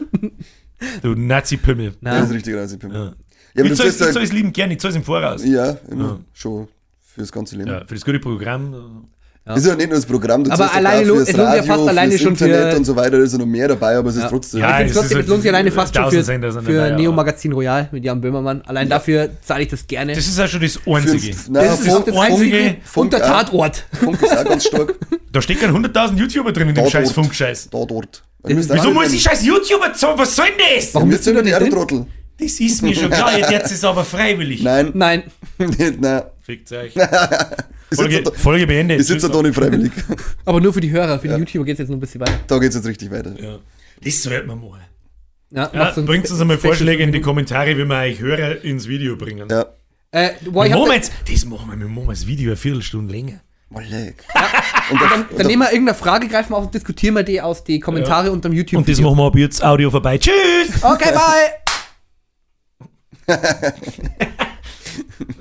Du Nazi-Pimmel. Das na, ist richtig raus. Ja, ja, Ich aber das zahl's, ist ich ja, zahl's lieben gern, ich zahl's im Voraus. ja, immer schon fürs ganze Leben. Ja, für das gute Programm. Ist ja nicht nur das Programm, du Aber alleine lo- es lohnt sich ja fast alleine schon für- Internet und so weiter, da ist ja noch mehr dabei, aber es ist trotzdem. Ja, ich finde es trotzdem, ist es lohnt sich alleine fast schon für, für Neo Magazin Royal mit Jan Böhmermann. Allein dafür zahle ich das gerne. Das ist ja schon das Einzige. Für- na, das ist auch Funk- das einzige Funk- und der. Tatort. Funk ist auch ganz stark. *laughs* Da stecken 100.000 YouTuber drin in dem scheiß. Funkscheiß. Da dort. Wieso muss ich scheiß YouTuber zahlen? Was soll denn das? Warum bist du nicht drin? Trottel? Das ist mir schon klar, jetzt ist es aber freiwillig. Nein, Nein. *laughs* nein. Fickt euch. *laughs* Folge, da, Folge beendet. ich sitze da nicht freiwillig. *laughs* Aber nur für die Hörer, für die YouTuber geht es jetzt noch ein bisschen weiter. Da geht's jetzt richtig weiter. Ja. Das sollte man machen. Ja, Ja, so bringt uns einmal Vorschläge in die Kommentare, wie wir euch Hörer ins Video bringen. Ja. Äh, boah, Wir jetzt, das machen wir, wir machen das Video eine Viertelstunde länger. Mal leck. dann, dann nehmen wir irgendeine Frage, greifen wir auf und diskutieren wir die aus die Kommentare unter dem YouTube. Und das machen wir ab jetzt Audio vorbei. Tschüss! Okay, bye! Das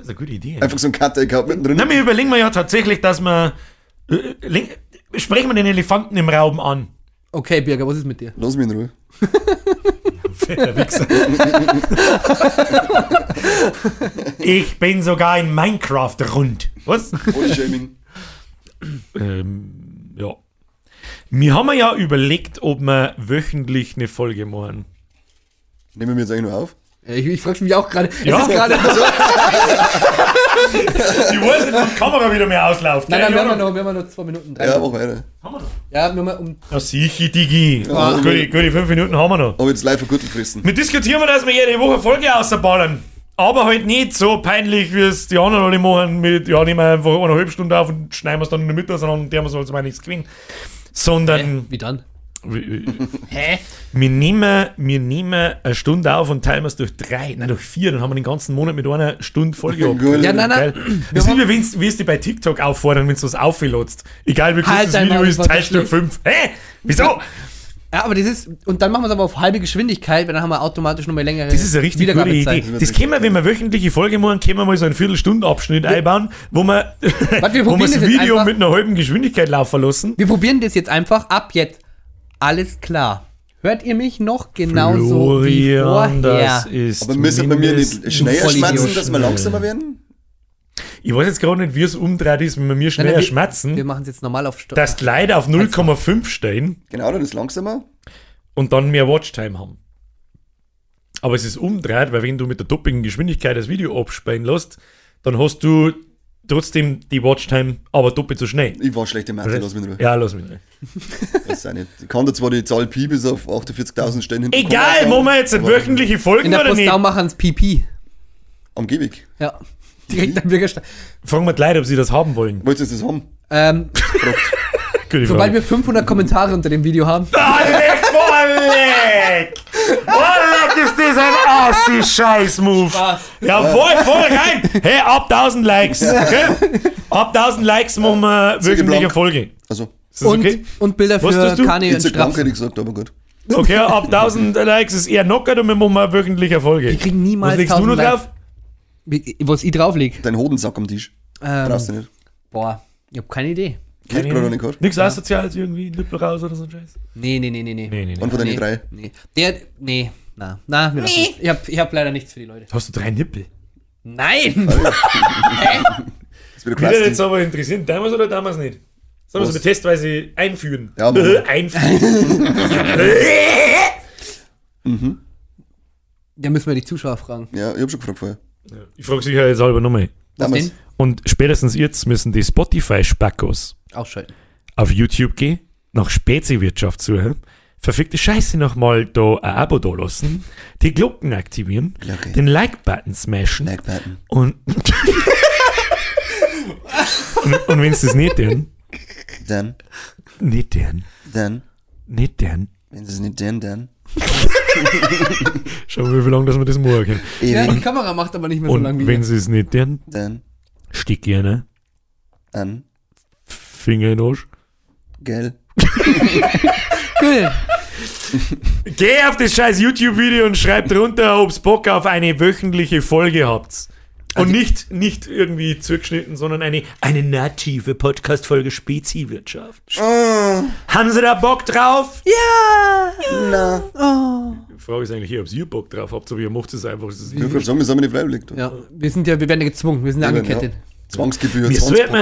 ist eine gute Idee. Einfach so ein Cutter gehabt mittendrin. Na, wir überlegen wir ja tatsächlich, dass wir. Äh, sprechen wir den Elefanten im Raum an. Okay, Birger, was ist mit dir? Lass mich in Ruhe. Fetter Wichser. ich bin sogar in Minecraft rund. Was? Ohne Shaming. ähm, ja. Wir haben ja überlegt, ob wir wöchentlich eine Folge machen. Nehmen wir jetzt eigentlich noch auf? Äh, Ich, ich frage mich auch gerade. Es Ja. ist gerade. *laughs* Ich weiß nicht, ob die Kamera wieder mehr ausläuft. Nein, nein, wir haben noch. wir haben noch zwei Minuten. Drei Ja, Minuten. mach weiter. Haben wir noch? Ja, nur mal um. Ja, sicher, Digi. Ja. Gute, gute fünf Minuten haben wir noch. Aber jetzt live ein Gürtel fressen. Wir diskutieren, wir, dass wir jede Woche Folge ausballern. Aber halt nicht so peinlich, wie es die anderen alle machen, mit, ja, nehmen wir einfach eineinhalb Stunden auf und schneiden wir es dann in der Mitte auseinander und der soll mal nichts gewinnen. Sondern, Wie dann? Wir, *laughs* Hä? wir, nehmen, wir nehmen eine Stunde auf und teilen wir es durch drei, nein, durch vier, dann haben wir den ganzen Monat mit einer Stunde Folge. *laughs* Ja, nein, nein. Das ist wie, wenn's- wie es dir bei TikTok auffordern, wenn du was auflädst. Egal wie kurz Halt das Video ist, teilst du durch fünf. Hä? Wieso? Ja, aber das ist. Und dann machen wir es aber auf halbe Geschwindigkeit, weil dann haben wir automatisch noch mal längere Das ist eine richtig gute. Idee. Das können wir, wenn wir wöchentliche Folge machen, können wir mal so einen Viertelstundenabschnitt einbauen, wo wir, wir *laughs* wo wir probieren das Video einfach. mit einer halben Geschwindigkeit laufen lassen. Wir probieren das jetzt einfach ab jetzt. Alles klar. Hört ihr mich noch genauso wie Florian, das vorher? ist Aber müssen wir mir nicht schneller schmatzen, dass wir langsamer werden? Ich weiß jetzt gerade nicht, wie es umdreht ist, wenn wir mir Nein, schneller nein, wir- schmerzen, Wir machen es jetzt normal auf Stopp. dass die Leute auf 0,5 stehen Genau, dann ist langsamer. und dann mehr Watchtime haben. Aber es ist umdreht, weil wenn du mit der doppelten Geschwindigkeit das Video abspielen lässt, dann hast du trotzdem die Watchtime, aber doppelt so schnell. Ich war schlecht im Mathe, lass mich in Ruhe. Ja, lass mich nicht. *laughs* Das nicht. Ich kann da zwar die Zahl Pi bis auf 48.000 Stellen hinten Egal, machen wir jetzt eine wöchentliche Folgen In der oder nicht? Postau machen es PP. Am Gehweg. Ja. Direkt am Bürgersteig. Fragen wir die Leute, ob sie das haben wollen. Wolltest du das haben? Ähm, *laughs* Gute sobald wir 500 Kommentare unter dem Video haben. Leck, voll leck! Oh, leck, ist das ein Assi-Scheiß-Move. Jawohl, voll rein! Hey, ab 1000 Likes, okay? Ab 1000 Likes machen wir wöchentliche blank. Folge. Also, Und, okay? und Bilder für? Kani und Straps. ich gesagt, aber gut. Okay, ab 1000 *laughs* Likes ist eher knockert und wir machen eine wöchentliche Folge. Wir kriegen niemals Was legst du 1000 noch drauf? Wie- Was ich draufleg. Dein Hodensack am Tisch. Brauchst du Ähm, nicht. boah, ich hab keine Idee. Geht gerade nicht gerade. Nichts Asoziales irgendwie, Nippel raus oder so ein Scheiß? Nee, nee, nee, nee, nee. Nee, nee, nee. Und von deinen nee, drei. Nee. Der, nee, na, na, wir's. ich hab, ich hab leider nichts für die Leute. Hast du drei Nippel? Nein! *laughs* Das ist wieder Würde jetzt aber interessieren, damals oder damals nicht? Sollen wir so eine Testweise einführen? Ja, *laughs* einführen. *laughs* Da müssen wir die Zuschauer fragen. Ja, ich hab schon gefragt vorher. ich frage sicher jetzt halber nochmal. Damals. Und spätestens jetzt müssen die Spotify-Spackos Ausschalten. auf YouTube gehen, nach Speziwirtschaft suchen, verfickte Scheiße nochmal da ein Abo da lassen, die Glocken aktivieren, Ja, okay. den Like-Button smashen Like button. *laughs* und und, und wenn es das nicht tun, Dann, nicht tun, dann, nicht tun, wenn es nicht dann, dann. schauen wir, wie lange dass wir das machen können. Ja, die. Kamera macht aber nicht mehr so lange wie wenn sie es nicht tun, Dann, stick gerne an, Finger in den Arsch. gell. Cool. Geh auf das scheiß YouTube-Video und schreib drunter, ob's Bock auf eine wöchentliche Folge habt. Und nicht, nicht irgendwie zugeschnitten, sondern eine, eine native Podcast-Folge Speziwirtschaft. Haben Sie da Bock drauf? Na. Die Frage ist eigentlich hier, ob ihr Bock drauf habt, aber ihr macht es einfach. Das ist würde sagen, wir sind nicht freiwillig. da. Ja, wir sind ja, wir werden ja gezwungen, wir sind ja angekettet. ja. Zwangsgebühr, was, wenn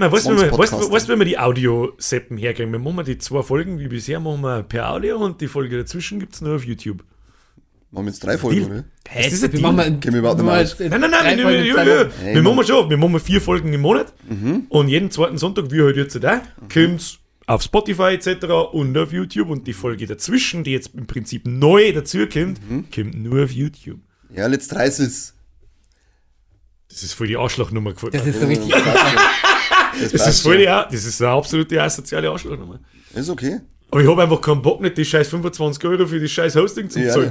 wir, was, Zwangspodcast. was, wenn wir die Audio-Seppen herkriegen? Wir machen wir die zwei Folgen wie bisher, machen wir per Audio und die Folge dazwischen gibt es nur auf YouTube. Machen wir jetzt drei Folgen, oder? Ist das ein wir Deal? machen mal, Gehen wir überhaupt nicht mal Nein, nein, nein, wir, wir, wir. Hey, wir machen schon, wir machen vier Folgen im Monat und jeden zweiten Sonntag, wie halt jetzt da, kommt's auf Spotify etc. und auf YouTube. Und die Folge dazwischen, die jetzt im Prinzip neu dazukommt, kommt nur auf YouTube. Ja, let's reiß es. Das ist voll die Arschlochnummer gefunden. Das ist so richtig. Das, Das ist voll die, das ist eine absolute asoziale Arschlochnummer. Ist okay. Aber ich habe einfach keinen Bock nicht, die scheiß 25 Euro für die scheiß Hosting zu Ja.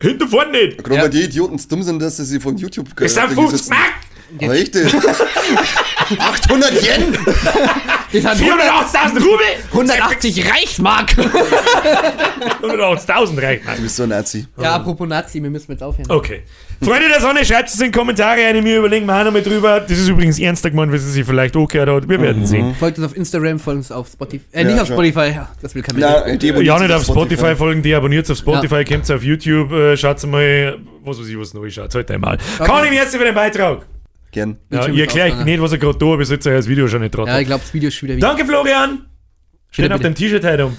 Zahlen. Hintervorne nicht! Gerade Ja. weil die Idioten dumm sind, dass sie sich von YouTube Das sind Ding 50 sitzen. Mark! Ey. 800 Yen! *laughs* Das hat 480.000 Rubel! 180 Reichsmark. *laughs* 180.000 reicht. Du bist so ein Nazi. ja, apropos Nazi, wir müssen jetzt aufhören. Okay. Freunde der Sonne, schreibt es in die Kommentare eine, wir überlegen mal drüber. Das ist übrigens ernster gemeint, wie sie sich vielleicht auch gehört hat. Wir werden sehen. Folgt uns auf Instagram, folgt uns auf Spotify. Äh, Ja, nicht auf schon. Spotify, ja, das will kein Mensch. Ja, nicht auf Spotify folgen, die abonniert auf Spotify, Ja. kommt auf YouTube, äh, schaut mal, was weiß ich, was neu schaut. Halt einmal. Kann ich mir jetzt für den Beitrag? Gern. Ja, ich erkläre euch nicht, was er gerade da, aber ich setze euch das Video schon nicht drauf. Ja, ich glaube, das Video ist schon wieder wieder. Danke, Florian! Steht auf deinem T-Shirt heute um.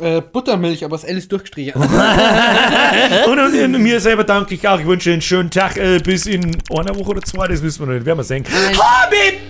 Äh, Buttermilch, aber das L ist durchgestrichen. *laughs* Und, und, und mir selber danke ich auch. Ich wünsche einen schönen Tag äh, bis in einer Woche oder zwei, das wissen wir noch nicht. Werden wir sehen. Habib!